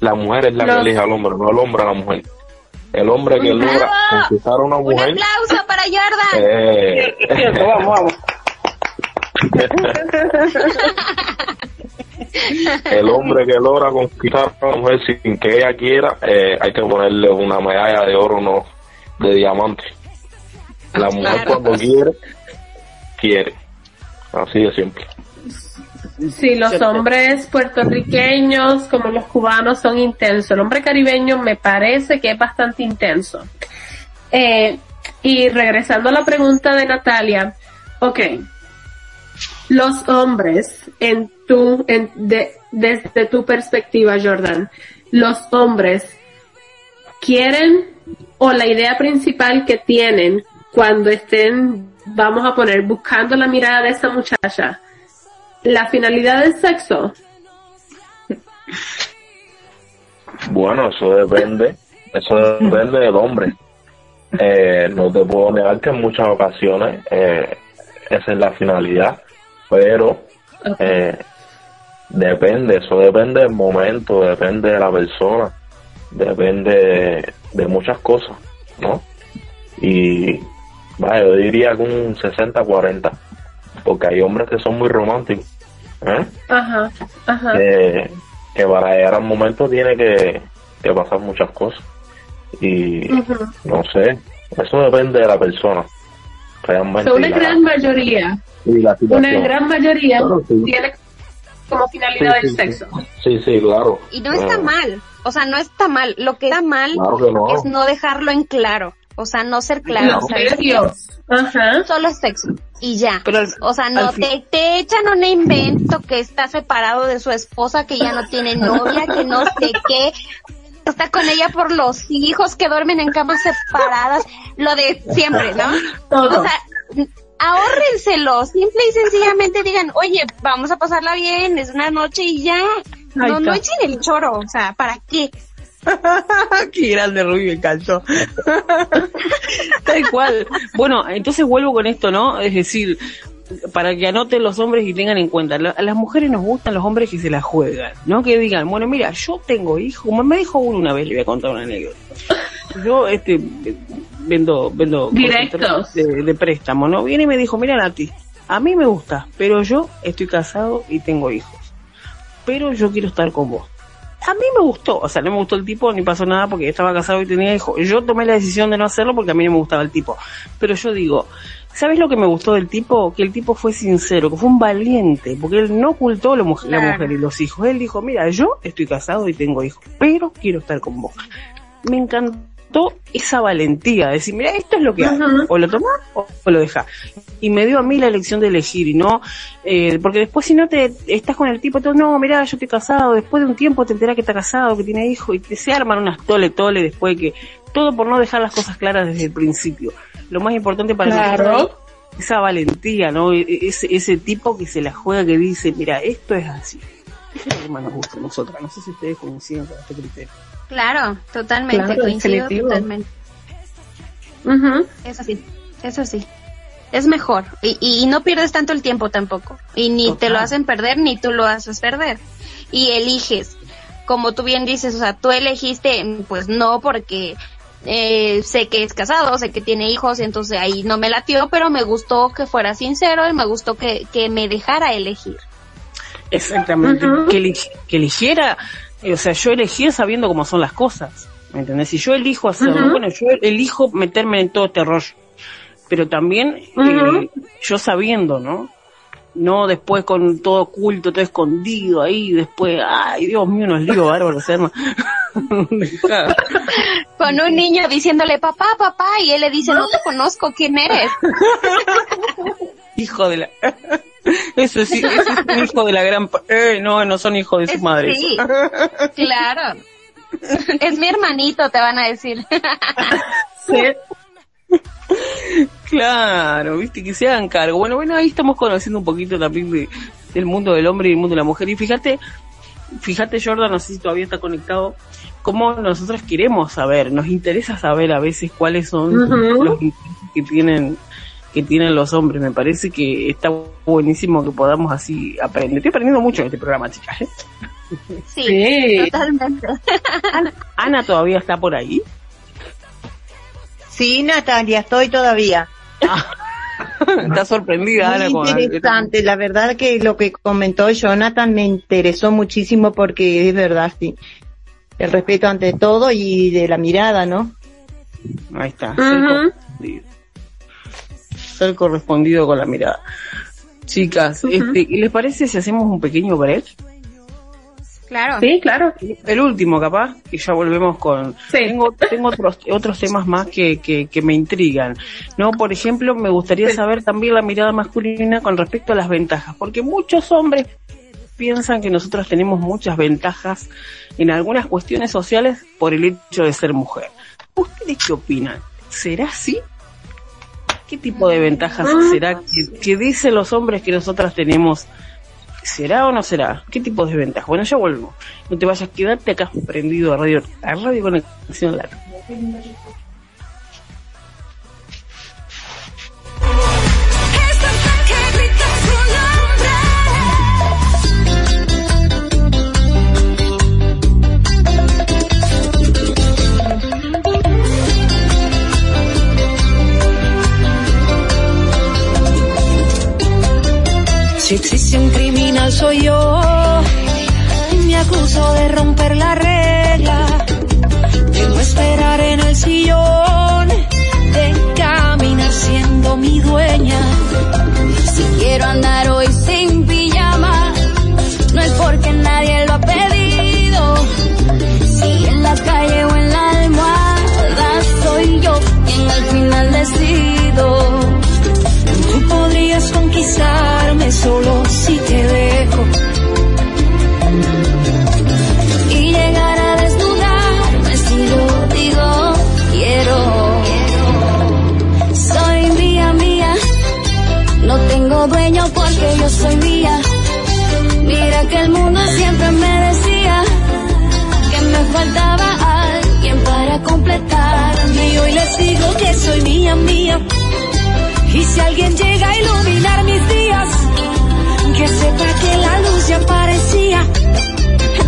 La mujer es la que elige al hombre, no el hombre a la mujer. El hombre que logra conquistar a una Un mujer, aplauso para Jordan. eh, vamos, <laughs> vamos. el hombre que logra conquistar a una mujer sin que ella quiera, eh, hay que ponerle una medalla de oro, no de diamante. La mujer Claro. cuando quiere, quiere. Así de simple. Sí, los hombres puertorriqueños como los cubanos son intensos. El hombre caribeño me parece que es bastante intenso. Eh, y regresando a la pregunta de Natalia, ok, los hombres en tu, en, de, desde tu perspectiva, Jordan, los hombres quieren o la idea principal que tienen cuando estén, vamos a poner, buscando la mirada de esa muchacha, la finalidad del sexo. Bueno, eso depende, eso depende del hombre. Eh, no te puedo negar que en muchas ocasiones eh, esa es la finalidad, pero eh, depende, eso depende del momento, depende de la persona, depende de, de muchas cosas, ¿no? Y vaya, yo diría que un 60-40, porque hay hombres que son muy románticos, ¿eh? Ajá, ajá. que, que para llegar al momento tiene que, que pasar muchas cosas. Y no sé, eso depende de la persona. Realmente. So, una la- gran mayoría, una gran mayoría Claro, sí. tiene como finalidad Sí, el sí, sexo. Sí, sí, claro. Y no está Eh, mal. O sea, no está mal. Lo que está mal Claro que no. es no dejarlo en claro. O sea, no ser claro. Ajá. solo es sexo. Y ya. Pero al- o sea, no te, te echan un invento que está separado de su esposa, que ya no tiene novia, que no sé qué. Está con ella por los hijos que duermen en camas separadas. Lo de siempre, ¿no? Todo. O sea, ahórrenselo. Simple y sencillamente digan, oye, vamos a pasarla bien, es una noche y ya. No, no echen el choro. O sea, ¿para qué? <laughs> Qué grande Rubio me encantó. <laughs> Tal cual. Bueno, entonces vuelvo con esto, ¿no? Es decir, para que anoten los hombres y tengan en cuenta, la- a las mujeres nos gustan los hombres que se la juegan, ¿no? Que digan, bueno, mira, yo tengo hijos, me- me dijo uno una vez, le voy a contar una anécdota. Yo, este, vendo, vendo Directos. de, de préstamo, ¿no? Viene y me dijo, mira Nati, a mí me gusta, pero yo estoy casado y tengo hijos. Pero yo quiero estar con vos. A mí me gustó, o sea, no me gustó el tipo ni pasó nada porque estaba casado y tenía hijos. Yo tomé la decisión de no hacerlo porque a mí no me gustaba el tipo. Pero yo digo, ¿sabes lo que me gustó del tipo? Que el tipo fue sincero, que fue un valiente, porque él no ocultó la mujer, la mujer y los hijos. Él dijo, mira, yo estoy casado y tengo hijos, pero quiero estar con vos. Me encantó esa valentía, de decir, mira, esto es lo que. Ujú. o lo tomás o, o lo dejás. Y me dio a mí la elección de elegir, y no, eh, porque después si no te estás con el tipo, todo, no, mira, yo estoy casado, después de un tiempo te enteras que está casado, que tiene hijos, y te se arman unas tole tole después que, todo por no dejar las cosas claras desde el principio. Lo más importante para Claro. es esa valentía, ¿no? E- e- Ese, ese tipo que se la juega, que dice, mira, esto es así. Eso es lo que más nos gusta a nosotras. No sé si ustedes coinciden con este criterio. Claro, totalmente, Claro, coincido definitivo. totalmente. Ujú. Eso sí, eso sí. Es mejor. Y, y no pierdes tanto el tiempo tampoco. Y ni te lo hacen perder, ni tú lo haces perder. Y eliges. Como tú bien dices, o sea, tú elegiste, pues no porque eh, sé que es casado, sé que tiene hijos, entonces ahí no me latió, pero me gustó que fuera sincero y me gustó que, que me dejara elegir. Exactamente. Que, eli- que eligiera, o sea, yo elegí sabiendo cómo son las cosas. ¿Me entendés? Si yo elijo hacerlo, bueno, yo elijo meterme en todo este rollo. Pero también eh, yo sabiendo, ¿no? No después con todo oculto, todo escondido ahí, después, ay, Dios mío, unos líos bárbaros, hermano. <laughs> Dejá. Con un niño diciéndole papá, papá, y él le dice, no te conozco, ¿quién eres? <laughs> hijo de la... <laughs> <laughs> Eso sí, ese es un hijo de la gran... Eh, no, no son hijos de su Es- madre. Sí, claro. Es mi hermanito, te van a decir. <laughs> Sí. Claro, viste, que se hagan cargo. Bueno, bueno, ahí estamos conociendo un poquito también de, del mundo del hombre y el mundo de la mujer. Y fíjate, fíjate Jordan, no sé si todavía está conectado, cómo nosotros queremos saber, nos interesa saber a veces cuáles son los intereses que tienen que tienen los hombres. Me parece que está buenísimo que podamos así aprender. Estoy aprendiendo mucho en este programa, chicas. ¿eh? Sí, Sí. totalmente. Ana todavía está por ahí. Sí, Natalia, estoy todavía. <laughs> está sorprendida Ana con interesante, la verdad que lo que comentó Jonathan me interesó muchísimo porque es verdad, sí. El respeto ante todo y de la mirada, ¿no? Ahí está. Correspondido. Ser correspondido con la mirada. Chicas, este, ¿y les parece si hacemos un pequeño break? Claro. Sí, claro. El último, capaz, y ya volvemos con... Sí. Tengo, tengo otros, otros temas más que, que, que me intrigan. No, por ejemplo, me gustaría saber también la mirada masculina con respecto a las ventajas, porque muchos hombres piensan que nosotros tenemos muchas ventajas en algunas cuestiones sociales por el hecho de ser mujer. ¿Ustedes qué opinan? ¿Será así? ¿Qué tipo de ventajas será que, que dicen los hombres que nosotras tenemos? ¿Será o no será? ¿Qué tipo de ventajas? Bueno, ya vuelvo. No te vayas, quedarte acá prendido a radio, a radio conexión larga. Si existe un criminal soy yo. Me acuso de romper la regla, de no esperar en el sillón, de caminar siendo mi dueña. Si quiero andar hoy sin conquistarme solo si te dejo. Y llegar a desnudarme si yo digo quiero. Soy mía, mía, no tengo dueño porque yo soy mía. Mira que el mundo siempre me decía que me faltaba alguien para completarme. Y hoy les digo que soy mía, mía. Y si alguien llega a iluminar mis días, que sepa que la luz ya aparecía.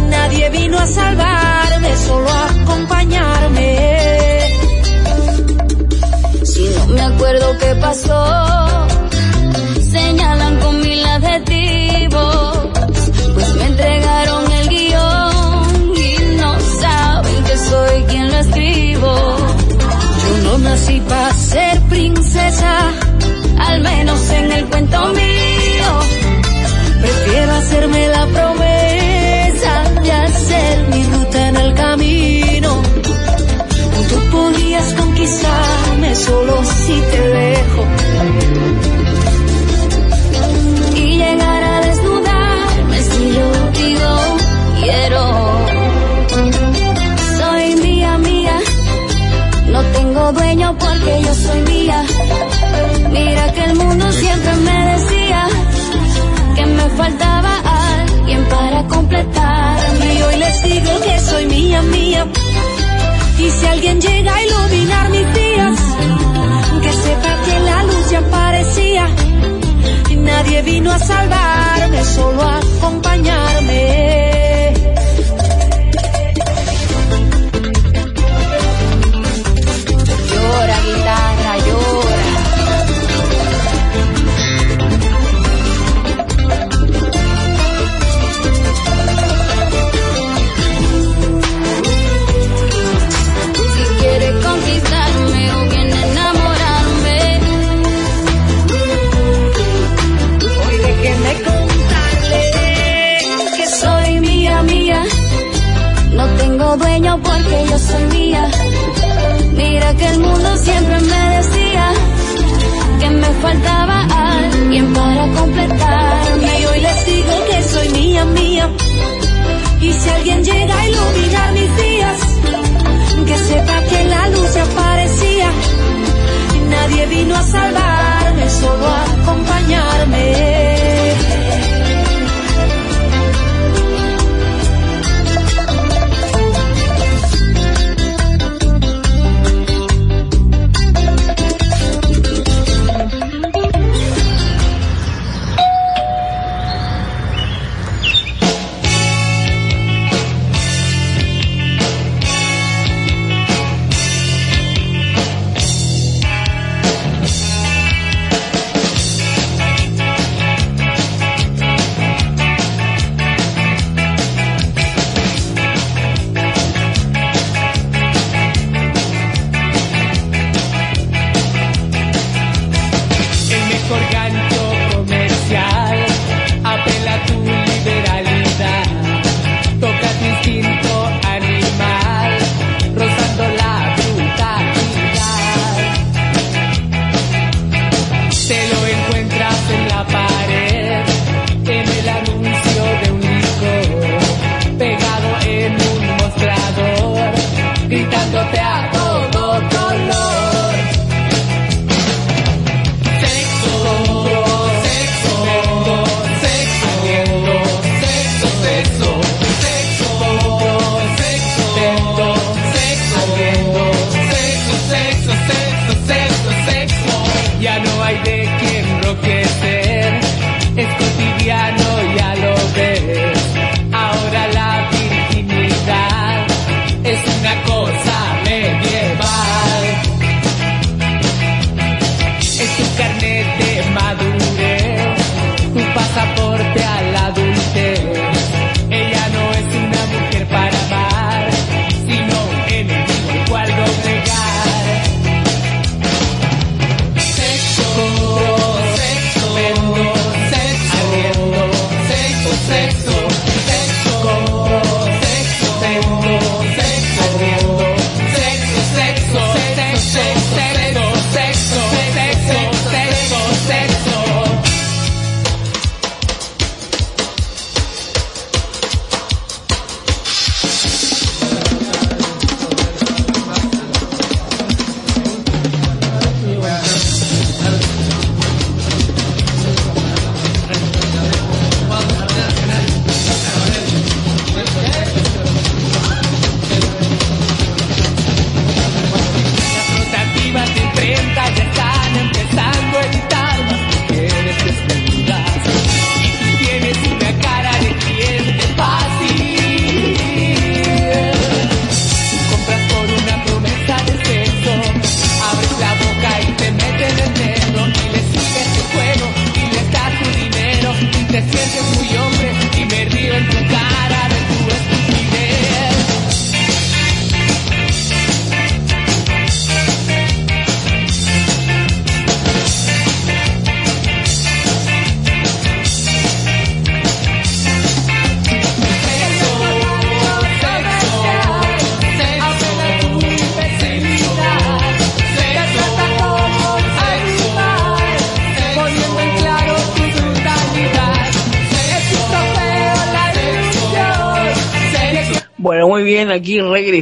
Nadie vino a salvarme, solo a acompañarme. Si no me acuerdo qué pasó, señalan con mil adjetivos, pues me entregaron el guion y no saben que soy quien lo escribo. Yo no nací para ser princesa, Al menos en el cuento mío, prefiero hacerme la promesa de hacer mi ruta en el camino. Tú podrías conquistarme solo si te dejo. y llegar a desnudarme si yo digo quiero. Soy mía, mía, no tengo dueño porque yo soy mía. Para completarme. Y hoy les digo que soy mía, mía. Y si alguien llega a iluminar mis días, que sepa que la luz ya aparecía. Y nadie vino a salvarme, solo a acompañarme. Mira que el mundo siempre me decía que me faltaba alguien para completarme. Y hoy les digo que soy mía, mía. Y si alguien llega a iluminar mis días, que sepa que la luz ya aparecía. Nadie vino a salvarme, solo a acompañarme.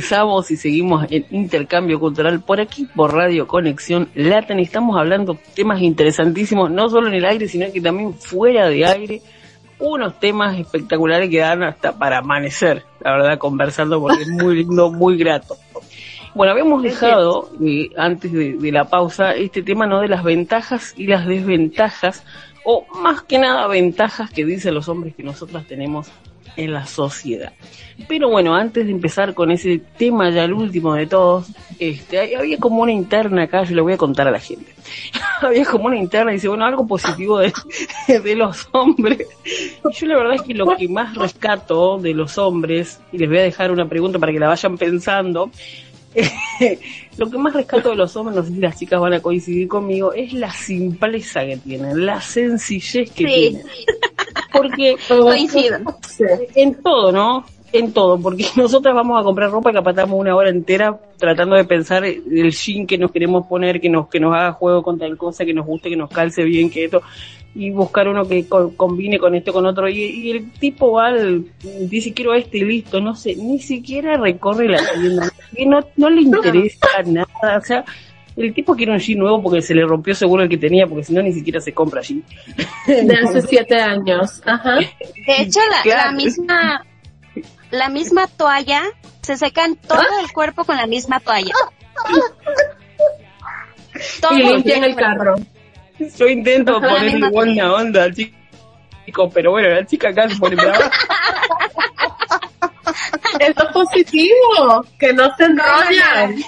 Regresamos y seguimos en intercambio cultural por aquí, por Radio Conexión Latin. Estamos hablando temas interesantísimos, no solo en el aire, sino que también fuera de aire. Unos temas espectaculares que dan hasta para amanecer, la verdad, conversando porque es muy lindo, <laughs> muy grato. Bueno, habíamos dejado eh, antes de, de la pausa este tema no de las ventajas y las desventajas, o más que nada ventajas que dicen los hombres que nosotras tenemos en la sociedad. Pero bueno, antes de empezar con ese tema ya el último de todos, este, había como una interna acá, yo le voy a contar a la gente. <laughs> había como una interna y dice, bueno, algo positivo de, <laughs> de los hombres. Yo la verdad es que lo que más rescato de los hombres, y les voy a dejar una pregunta para que la vayan pensando, lo que más rescato de los hombres, no sé si las chicas van a coincidir conmigo, es la simpleza que tienen, la sencillez que Sí. tienen. <laughs> Porque Coincido. en todo, ¿no? En todo, porque <laughs> nosotras vamos a comprar ropa y capaz estamos una hora entera tratando de pensar el jean que nos queremos poner, que nos que nos haga juego con tal cosa, que nos guste, que nos calce bien, que esto, y buscar uno que co- combine con esto, con otro, y, y el tipo va al, dice quiero este y listo, no sé, ni siquiera recorre la tienda, que no, no le interesa nada, o sea, el tipo quiere un jean nuevo porque se le rompió seguro el que tenía, porque si no ni siquiera se compra jean. De hace siete años. Ajá. De hecho, la, Claro. la misma la misma toalla se secan todo el cuerpo con la misma toalla. Todo Y limpian el carro. <laughs> Yo intento misma buena onda al chico, pero bueno, la chica acá se pone brava. Eso <laughs> es positivo, que no se enrollan. <laughs>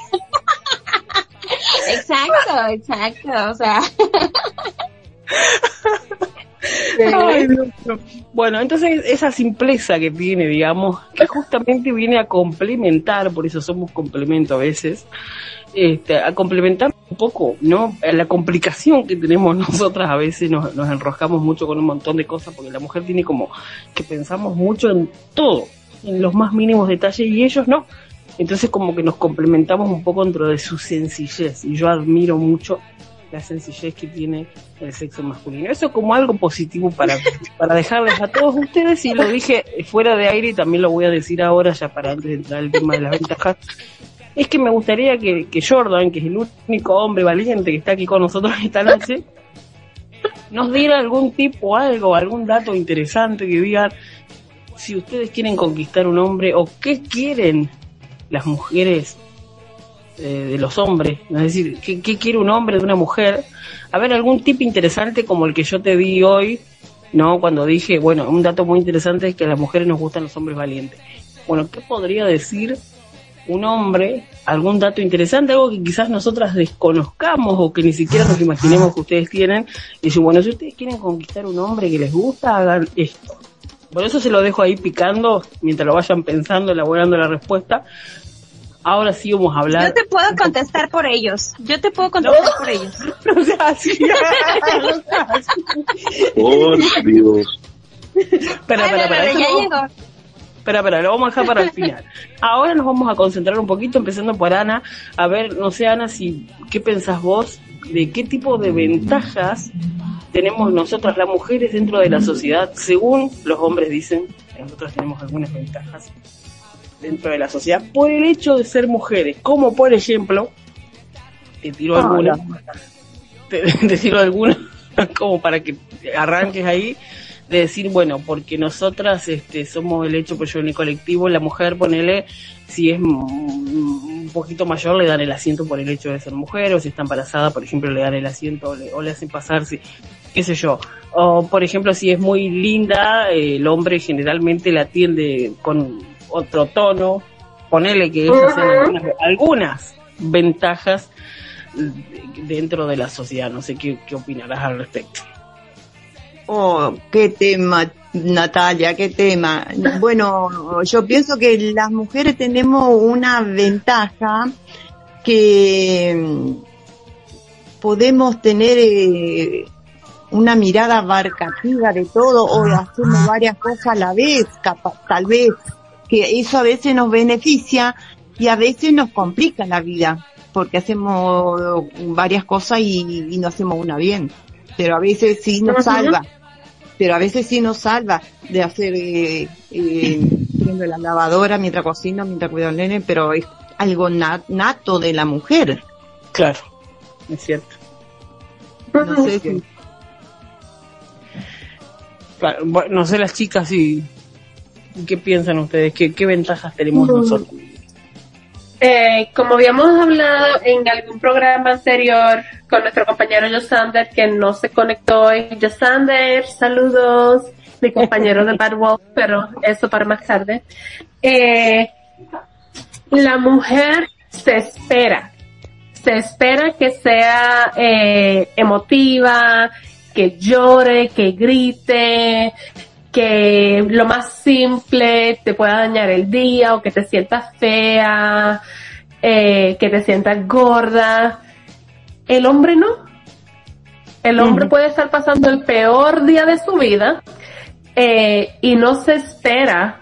Exacto, exacto, o sea, <laughs> Ay. Bueno, entonces esa simpleza que tiene, digamos, que justamente viene a complementar, por eso somos complemento a veces, este, a complementar un poco, ¿no? La complicación que tenemos <laughs> nosotras a veces nos, nos enroscamos mucho con un montón de cosas porque la mujer tiene como que pensamos mucho en todo, en los más mínimos detalles y ellos no. Entonces como que nos complementamos un poco dentro de su sencillez y yo admiro mucho la sencillez que tiene el sexo masculino. Eso como algo positivo para, <laughs> para dejarles a todos ustedes y lo dije fuera de aire y también lo voy a decir ahora ya para antes de entrar al tema de las ventajas. Es que me gustaría que, que Jordan, que es el único hombre valiente que está aquí con nosotros esta noche, nos diera algún tipo, algo, algún dato interesante que digan si ustedes quieren conquistar un hombre o qué quieren las mujeres eh, de los hombres, es decir, ¿qué, ¿qué, quiere un hombre de una mujer? A ver, algún tip interesante como el que yo te di hoy, ¿no? Cuando dije, bueno, un dato muy interesante es que a las mujeres nos gustan los hombres valientes. Bueno, ¿qué podría decir un hombre? Algún dato interesante, algo que quizás nosotras desconozcamos o que ni siquiera nos imaginemos que ustedes tienen. Y dice, bueno, si ustedes quieren conquistar un hombre que les gusta, hagan esto. Por eso se lo dejo ahí picando mientras lo vayan pensando, elaborando la respuesta. Ahora sí vamos a hablar. Yo te puedo contestar por ellos. Yo te puedo contestar no, por ellos. <laughs> No sea así. no así. Por Dios. Espera, espera, espera. Ya llegó. Espera, espera, lo vamos a dejar para el final. Ahora nos vamos a concentrar un poquito, empezando por Ana. A ver, no sé, Ana, si qué pensás vos de qué tipo de ventajas tenemos nosotras las mujeres dentro de la sociedad, según los hombres dicen, nosotros tenemos algunas ventajas dentro de la sociedad por el hecho de ser mujeres, como por ejemplo, te tiro Ah, alguna, <laughs> te, te tiro alguna, <laughs> como para que arranques ahí, de decir, bueno, porque nosotras este, somos el hecho pues yo en el colectivo, la mujer, ponele, si es un poquito mayor, le dan el asiento por el hecho de ser mujer, o si está embarazada, por ejemplo, le dan el asiento o le, o le hacen pasar, si, qué sé yo. O, por ejemplo, si es muy linda, eh, el hombre generalmente la atiende con otro tono. Ponele que esas sean algunas, algunas ventajas dentro de la sociedad. No sé qué, qué opinarás al respecto. Oh, qué tema, Natalia, qué tema. <laughs> Bueno, yo pienso que las mujeres tenemos una ventaja que mm, podemos tener eh, una mirada abarcativa de todo o hacemos varias cosas a la vez, capaz, tal vez, que eso a veces nos beneficia y a veces nos complica la vida, porque hacemos varias cosas y, y no hacemos una bien, pero a veces sí nos salva pero a veces sí nos salva de hacer eh, eh, la lavadora mientras cocino, mientras cuido al nene, pero es algo nat nato de la mujer. Claro, es cierto. No sé si- Claro, bueno, no sé las chicas y qué piensan ustedes, qué, qué ventajas tenemos nosotros. Eh, como habíamos hablado en algún programa anterior con nuestro compañero Josander, que no se conectó hoy. Josander, saludos, mi compañero de Bad Wolf, pero eso para más tarde. Eh, la mujer se espera, se espera que sea eh, emotiva, que llore, que grite, que lo más simple te pueda dañar el día o que te sientas fea, eh, que te sientas gorda. El hombre no. El hombre puede estar pasando el peor día de su vida eh, y no se espera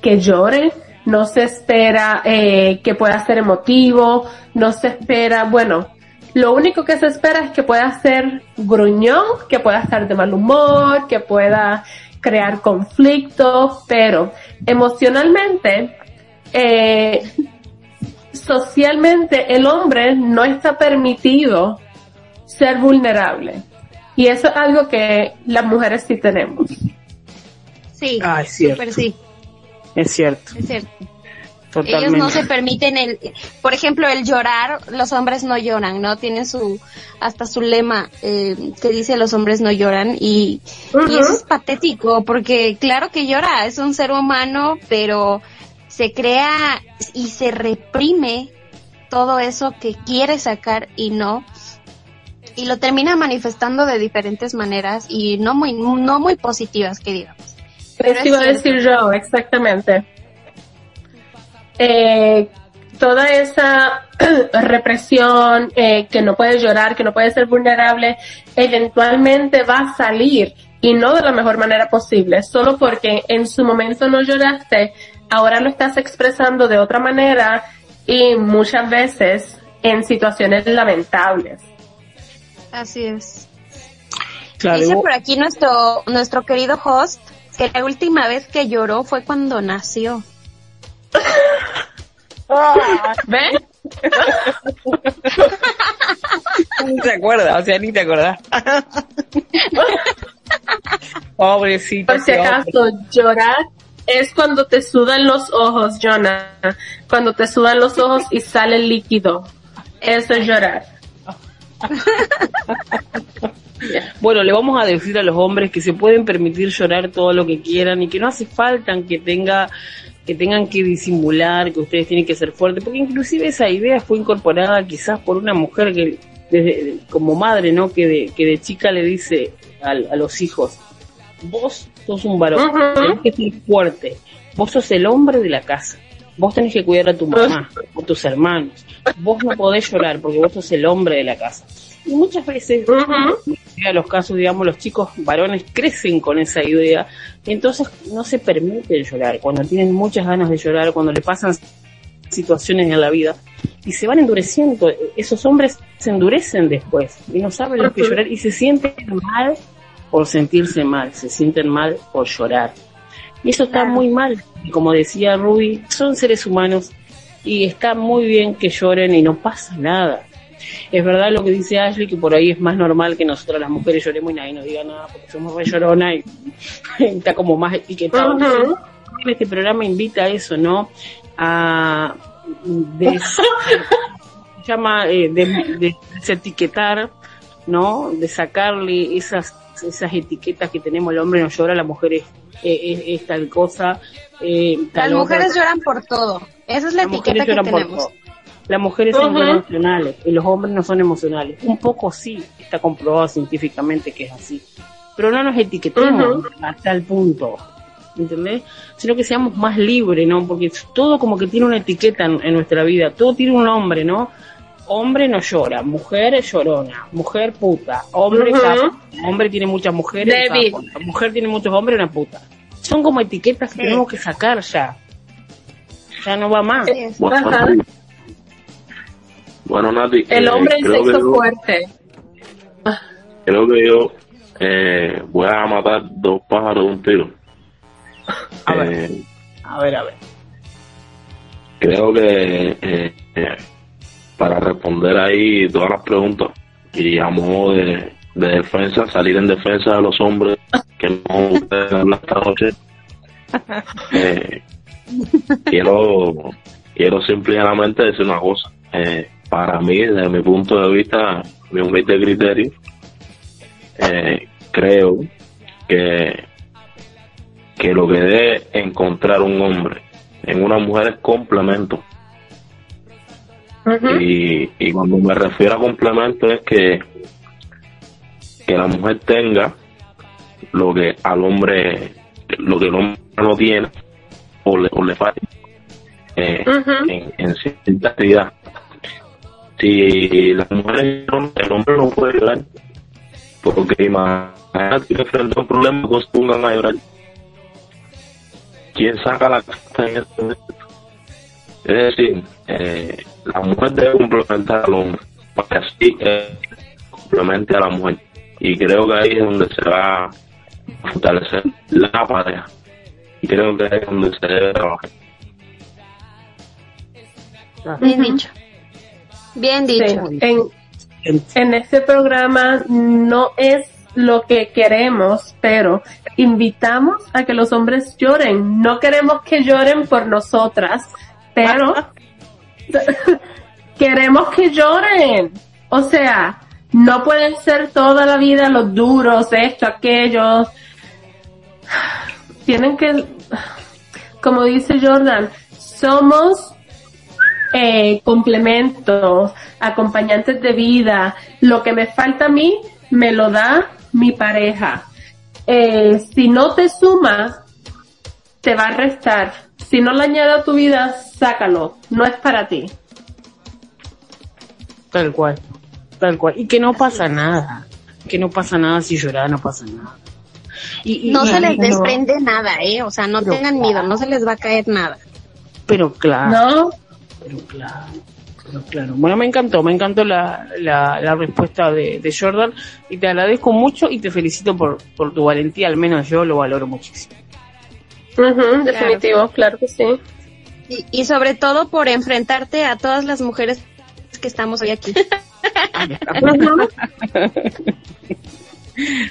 que llore, no se espera eh, que pueda ser emotivo, no se espera, bueno, lo único que se espera es que pueda ser gruñón, que pueda estar de mal humor, que pueda crear conflictos, pero emocionalmente, eh, socialmente el hombre no está permitido ser vulnerable. Y eso es algo que las mujeres sí tenemos. Sí, Ah, es cierto. súper sí, Es cierto, es cierto. Totalmente. Ellos no se permiten el, por ejemplo, el llorar, los hombres no lloran, ¿no? Tienen su, hasta su lema, eh, que dice los hombres no lloran y, y eso es patético porque claro que llora, es un ser humano, pero se crea y se reprime todo eso que quiere sacar y no y lo termina manifestando de diferentes maneras y no muy no muy positivas que digamos. Pero es iba a decir yo, exactamente. Eh, toda esa <clears throat> represión, eh, que no puedes llorar, que no puedes ser vulnerable, eventualmente va a salir y no de la mejor manera posible, solo porque en su momento no lloraste, ahora lo estás expresando de otra manera y muchas veces en situaciones lamentables. Así es. Claro, Dice por aquí nuestro, nuestro querido host que la última vez que lloró fue cuando nació. ¿Ves? <laughs> ni te acuerdas, o sea, ni te acordás. <laughs> Pobrecito. Por si acaso, llorar es cuando te sudan los ojos, Jonah. Cuando te sudan los ojos y sale el líquido. Eso es llorar. <laughs> Bueno, le vamos a decir a los hombres que se pueden permitir llorar todo lo que quieran y que no hace falta que tenga que tengan que disimular, que ustedes tienen que ser fuertes, porque inclusive esa idea fue incorporada quizás por una mujer que desde, como madre, ¿no? Que de, que de chica le dice al- a, los hijos, vos sos un varón, tenés que ser fuerte, vos sos el hombre de la casa, vos tenés que cuidar a tu mamá, a tus hermanos, vos no podés llorar porque vos sos el hombre de la casa. Y muchas veces En los casos, digamos, los chicos varones crecen con esa idea, y entonces no se permiten llorar, cuando tienen muchas ganas de llorar, cuando le pasan situaciones en la vida, y se van endureciendo, esos hombres se endurecen después, y no saben lo que llorar, y se sienten mal por sentirse mal, se sienten mal por llorar. Y eso está muy mal, y como decía Ruby, son seres humanos, y está muy bien que lloren y no pasa nada. Es verdad lo que dice Ashley, que por ahí es más normal que nosotras las mujeres lloremos y nadie nos diga nada porque somos re llorona y, <laughs> está como más etiquetado. Entonces, Este programa invita a eso, ¿no? A des- <laughs> se llama eh, de, de desetiquetar, ¿no? De sacarle esas esas etiquetas que tenemos el hombre no llora, la mujer es, es, es tal cosa. eh, Las otra. mujeres lloran por todo. Esa es la Las etiqueta que por tenemos. todo. Las mujeres son emocionales y los hombres no son emocionales. Un poco sí, está comprobado científicamente que es así. Pero no nos etiquetemos Ujú. a tal punto, ¿entendés? Sino que seamos más libres, ¿no? Porque todo como que tiene una etiqueta en, en nuestra vida, todo tiene un nombre, ¿no? Hombre no llora, mujer llorona, mujer puta, hombre capo, hombre tiene muchas mujeres, capo, la mujer tiene muchos hombres, una puta. Son como etiquetas que tenemos que sacar ya. Ya no va más. Bueno, Nati, El eh, hombre en creo que sexo yo- fuerte. creo que yo eh, voy a matar dos pájaros de un tiro. A ver. Eh, A ver, a ver. creo que eh, eh, para responder ahí todas las preguntas y a modo de, de defensa, salir en defensa de los hombres que no ustedes hablan esta noche, <laughs> eh, quiero, quiero simplemente decir una cosa. Eh, para mí, desde mi punto de vista, mi humilde criterio, eh, creo que, que lo que debe encontrar un hombre en una mujer es complemento. Y, y cuando me refiero a complemento es que, que la mujer tenga lo que al hombre, lo que el hombre no tiene o le, o le falta eh, en cierta actividad. Si las mujeres el hombre no puede llorar, porque imagínate que frente a un problema pues pongan a llorar. ¿Quién saca la carta en este momento? Es decir, eh, la mujer debe complementar al hombre, para que así eh, complemente a la mujer. Y creo que ahí es donde se va a fortalecer la pareja. Y creo que ahí es donde se debe trabajar. Bien Sí, dicho. En, en este programa no es lo que queremos, pero invitamos a que los hombres lloren. No queremos que lloren por nosotras, pero <laughs> queremos que lloren. O sea, no pueden ser toda la vida los duros, esto, aquello. Tienen que, como dice Jordan, somos eh, complementos, acompañantes de vida. Lo que me falta a mí, me lo da mi pareja. Eh, si no te suma, te va a restar. si no le añade a tu vida, sácalo, no es para ti. Tal cual, tal cual. Y que no pasa nada, que no pasa nada si llorar, no pasa nada. Y, y- No y- se les desprende nada, ¿eh? O sea, no Pero tengan miedo, no se les va a caer nada. Pero claro. ¿No? Pero claro. pero claro. Bueno, me encantó, me encantó la, la, la respuesta de, de Jordan y te agradezco mucho y te felicito por, por tu valentía, al menos yo lo valoro muchísimo. Ujú, definitivo, claro que sí. Y, y sobre todo por enfrentarte a todas las mujeres que estamos hoy aquí. <laughs>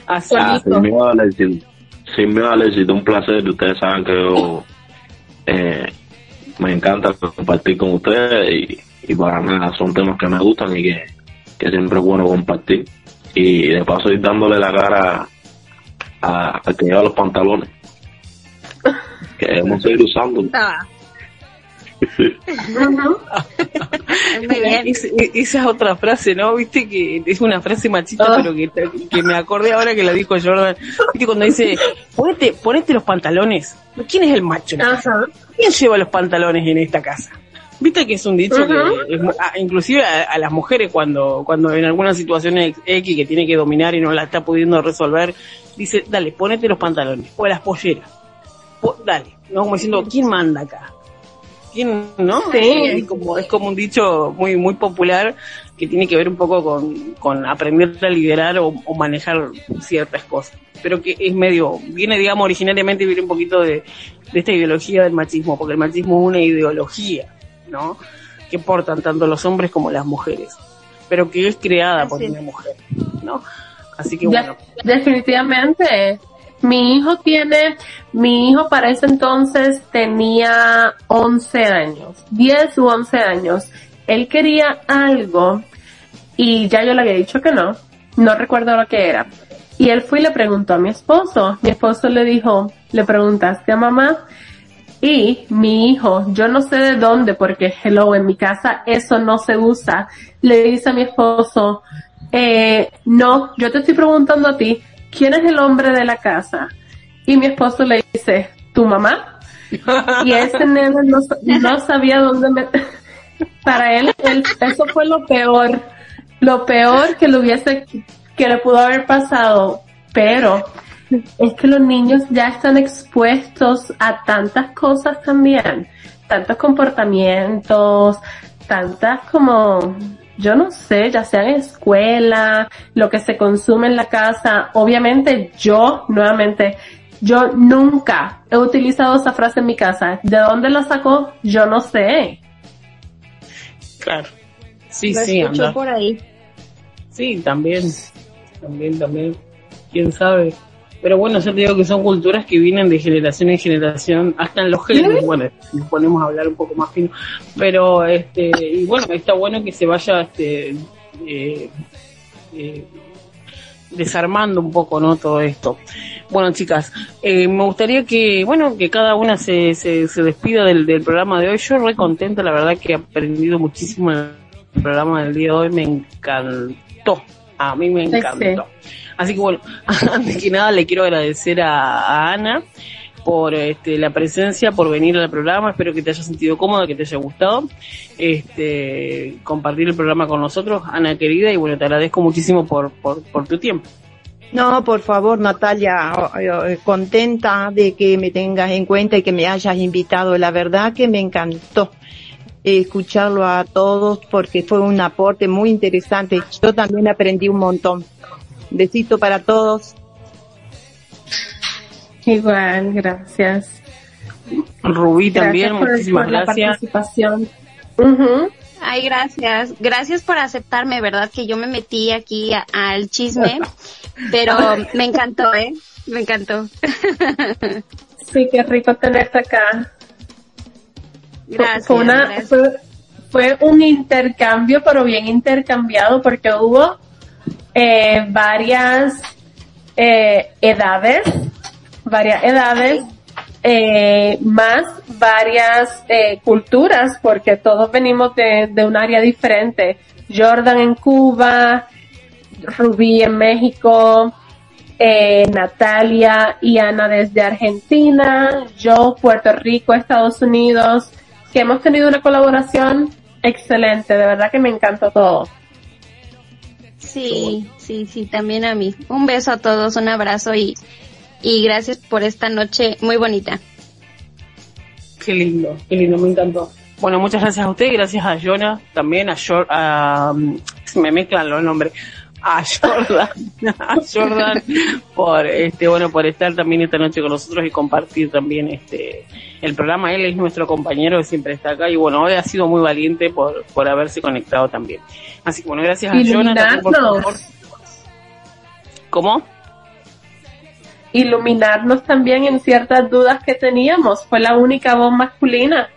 Así. Ah, sin miedo al éxito. Sin miedo al éxito, un placer. Ustedes saben que yo eh, me encanta compartir con ustedes y, para nada son temas que me gustan y que, que siempre es bueno compartir. Y de paso ir dándole la cara a, a que lleva los pantalones. Que debemos seguir usando. Ah, Es- esa es otra frase, ¿no? Viste que es una frase machista, Ah. pero que, que me acordé ahora que la dijo Jordan. Viste cuando dice, ponete, ponete los pantalones. ¿Quién es el macho? Ajá. ¿Quién lleva los pantalones en esta casa? Viste que es un dicho que, es a- inclusive a, a las mujeres cuando, cuando en alguna situación ex- X que tiene que dominar y no la está pudiendo resolver, dice, dale, ponete los pantalones o las polleras. Po- dale, no como diciendo, ¿quién manda acá? ¿Quién, no? Sí. Es como, es como un dicho muy, muy popular que tiene que ver un poco con, con aprender a liderar o, o manejar ciertas cosas. Pero que es medio, viene, digamos, originariamente viene un poquito de, de esta ideología del machismo, porque el machismo es una ideología, ¿no? Que portan tanto los hombres como las mujeres, pero que es creada por Así una mujer, ¿no? Así que De- bueno, definitivamente. Mi hijo tiene, mi hijo para ese entonces tenía 11 años, 10 u 11 años. Él quería algo y ya yo le había dicho que no, no recuerdo lo que era. Y él fue y le preguntó a mi esposo. Mi esposo le dijo, le preguntaste a mamá y mi hijo, yo no sé de dónde, porque hello, en mi casa eso no se usa. Le dice a mi esposo, eh, no, yo te estoy preguntando a ti, ¿quién es el hombre de la casa? Y mi esposo le dice, ¿tu mamá? Y ese nene no, no sabía dónde me... <laughs> Para él, él- eso fue lo peor, lo peor que le hubiese, que le pudo haber pasado, pero es que los niños ya están expuestos a tantas cosas también, tantos comportamientos, tantas como, yo no sé, ya sea en escuela, lo que se consume en la casa. Obviamente yo, nuevamente, yo nunca he utilizado esa frase en mi casa. ¿De dónde la sacó? Yo no sé. claro. Sí, lo sí, anda. por ahí. Sí, también, también, también, quién sabe. Pero bueno, yo te digo que son culturas que vienen de generación en generación, hasta en los genes, bueno, nos ponemos a hablar un poco más fino, pero este, y bueno, está bueno que se vaya este, eh, eh, desarmando un poco, ¿no? Todo esto. Bueno, chicas, eh, me gustaría que, bueno, que cada una se, se, se despida del, del programa de hoy. Yo re contenta, la verdad que he aprendido muchísimo en el programa del día de hoy, me encantó. A mí me Sí, encantó. Así que bueno, <laughs> antes que nada le quiero agradecer a, Ana por este, la presencia, por venir al programa. Espero que te haya sentido cómoda, que te haya gustado este, compartir el programa con nosotros, Ana querida, y bueno, te agradezco muchísimo por, por, por tu tiempo. No, por favor, Natalia, eh, contenta de que me tengas en cuenta y que me hayas invitado. La verdad que me encantó escucharlo a todos porque fue un aporte muy interesante. Yo también aprendí un montón. Besito para todos. Igual, gracias. Rubí también, por- muchísimas por la gracias. participación. Ujú. Ay, gracias. Gracias por aceptarme, ¿verdad? Que yo me metí aquí a- al chisme, <laughs> pero me encantó, ¿eh? Me encantó. <laughs> Sí, qué rico tenerte acá. Gracias. Fue, una- gracias. fue, fue un intercambio, pero bien intercambiado, porque hubo eh, varias eh, edades, varias edades, eh, más varias eh, culturas, porque todos venimos de, de un área diferente. Jordan en Cuba, Rubí en México, eh, Natalia y Ana desde Argentina, yo Puerto Rico, Estados Unidos, que hemos tenido una colaboración excelente, de verdad que me encantó todo. Sí, sí, sí, también a mí. Un beso a todos, un abrazo y, y gracias por esta noche muy bonita. Qué lindo, qué lindo, me encantó. Bueno, muchas gracias a usted, gracias a Jonah, también a, Jor a um, me mezclan los nombres, <laughs> a Jordan, a Jordan por este bueno por estar también esta noche con nosotros y compartir también este el programa. Él es nuestro compañero que siempre está acá y bueno, hoy ha sido muy valiente por, por haberse conectado también. Así que bueno, gracias a Jonah también, por favor. ¿Cómo? Iluminarnos también en ciertas dudas que teníamos. Fue la única voz masculina.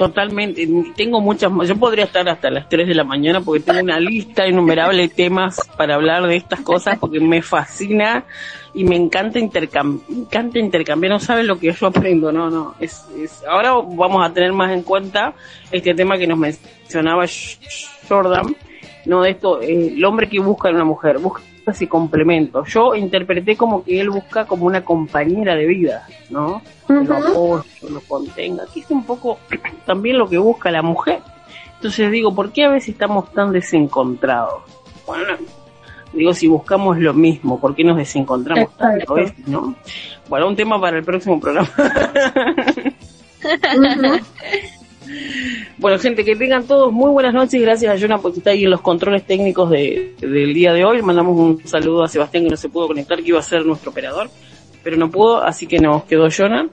Totalmente, tengo muchas más. Yo podría estar hasta las 3 de la mañana porque tengo una lista innumerable de temas para hablar de estas cosas porque me fascina y me encanta, intercambiar, encanta intercambiar. No saben lo que yo aprendo, no, no. Es, es, ahora vamos a tener más en cuenta este tema que nos mencionaba Jordan, no de esto, eh, el hombre que busca en una mujer, busca ese complemento. Yo interpreté como que él busca como una compañera de vida, ¿no? Que lo apoye, lo contenga, que es un poco <clears throat> también lo que busca la mujer. Entonces digo, ¿por qué a veces estamos tan desencontrados? Bueno, digo, si buscamos lo mismo, ¿por qué nos desencontramos tanto a veces, no? Bueno, un tema para el próximo programa. <laughs> Bueno, gente, que tengan todos muy buenas noches. Gracias a Jonah porque está ahí en los controles técnicos de, del día de hoy. Mandamos un saludo a Sebastián que no se pudo conectar, que iba a ser nuestro operador, pero no pudo, así que nos quedó Jonah.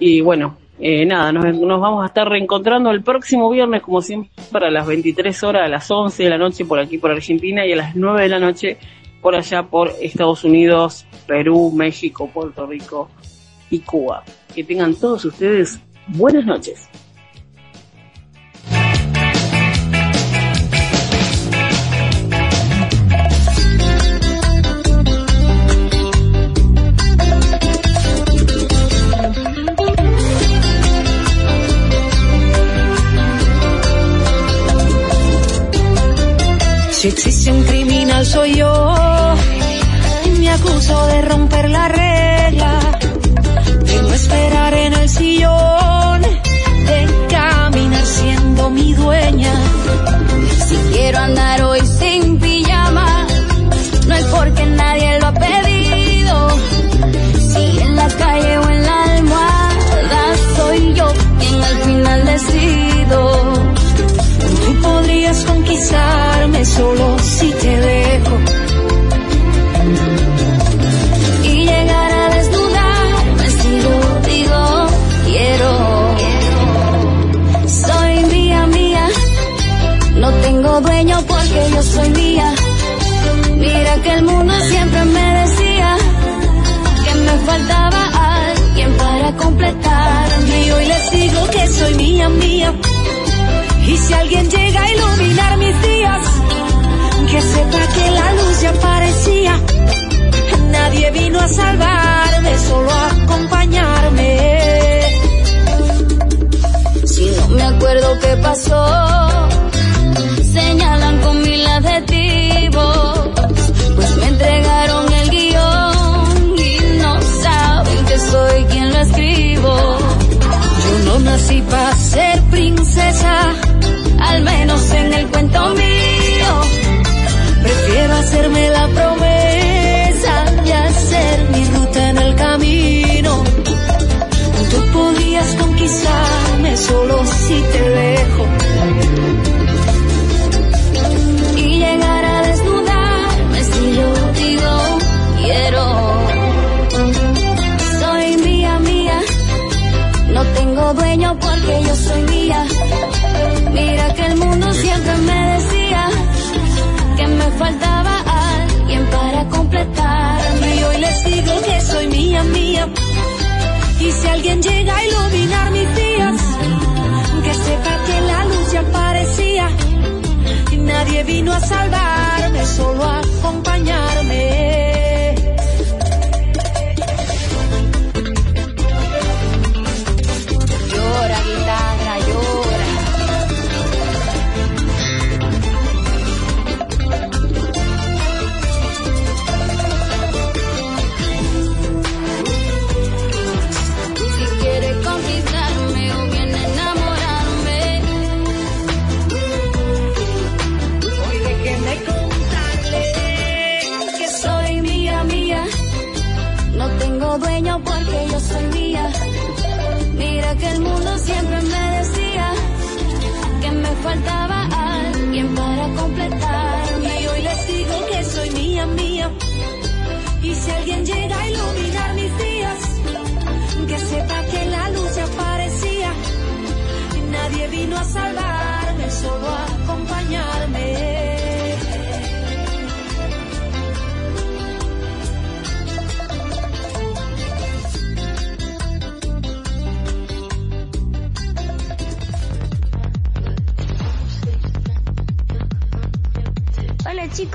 Y bueno, eh, nada, nos, nos, vamos a estar reencontrando el próximo viernes, como siempre, a las 23 horas, a las 11 de la noche por aquí, por Argentina, y a las 9 de la noche por allá, por Estados Unidos, Perú, México, Puerto Rico y Cuba. Que tengan todos ustedes buenas noches. Si existe un criminal soy yo. Me acuso de romper la regla, de no esperar en el sillón, de caminar siendo mi dueña. Si quiero andar hoy sin pijama, no es porque nadie lo ha pedido. Si en la calle o en la almohada soy yo quien al final decido. Tú podrías solo si te dejo. Y llegar a desnudarme si lo digo, quiero. Soy mía, mía, no tengo dueño porque yo soy mía. Mira que el mundo siempre me decía que me faltaba alguien para completarme. Y hoy les digo que soy mía, mía. Y si alguien llega a iluminar mis días, que sepa que la luz ya aparecía. Nadie vino a salvarme, solo a acompañarme. Si no me acuerdo qué pasó, señalan con mil adjetivos, pues me entregaron el guion y no saben que soy quien lo escribo. Yo no nací para ser princesa, al menos en el cuento mío. Prefiero hacerme la promesa de hacer mi ruta en el camino. Tú podías conquistarme solo si te dejo. Y llegar a desnudarme si yo digo quiero. Soy mía, mía, no tengo dueño porque yo soy mía. Faltaba alguien para completarme. Y hoy les digo que soy mía, mía. Y si alguien llega a iluminar mis días, que sepa que la luz ya aparecía. Y nadie vino a salvarme, solo a acompañarme.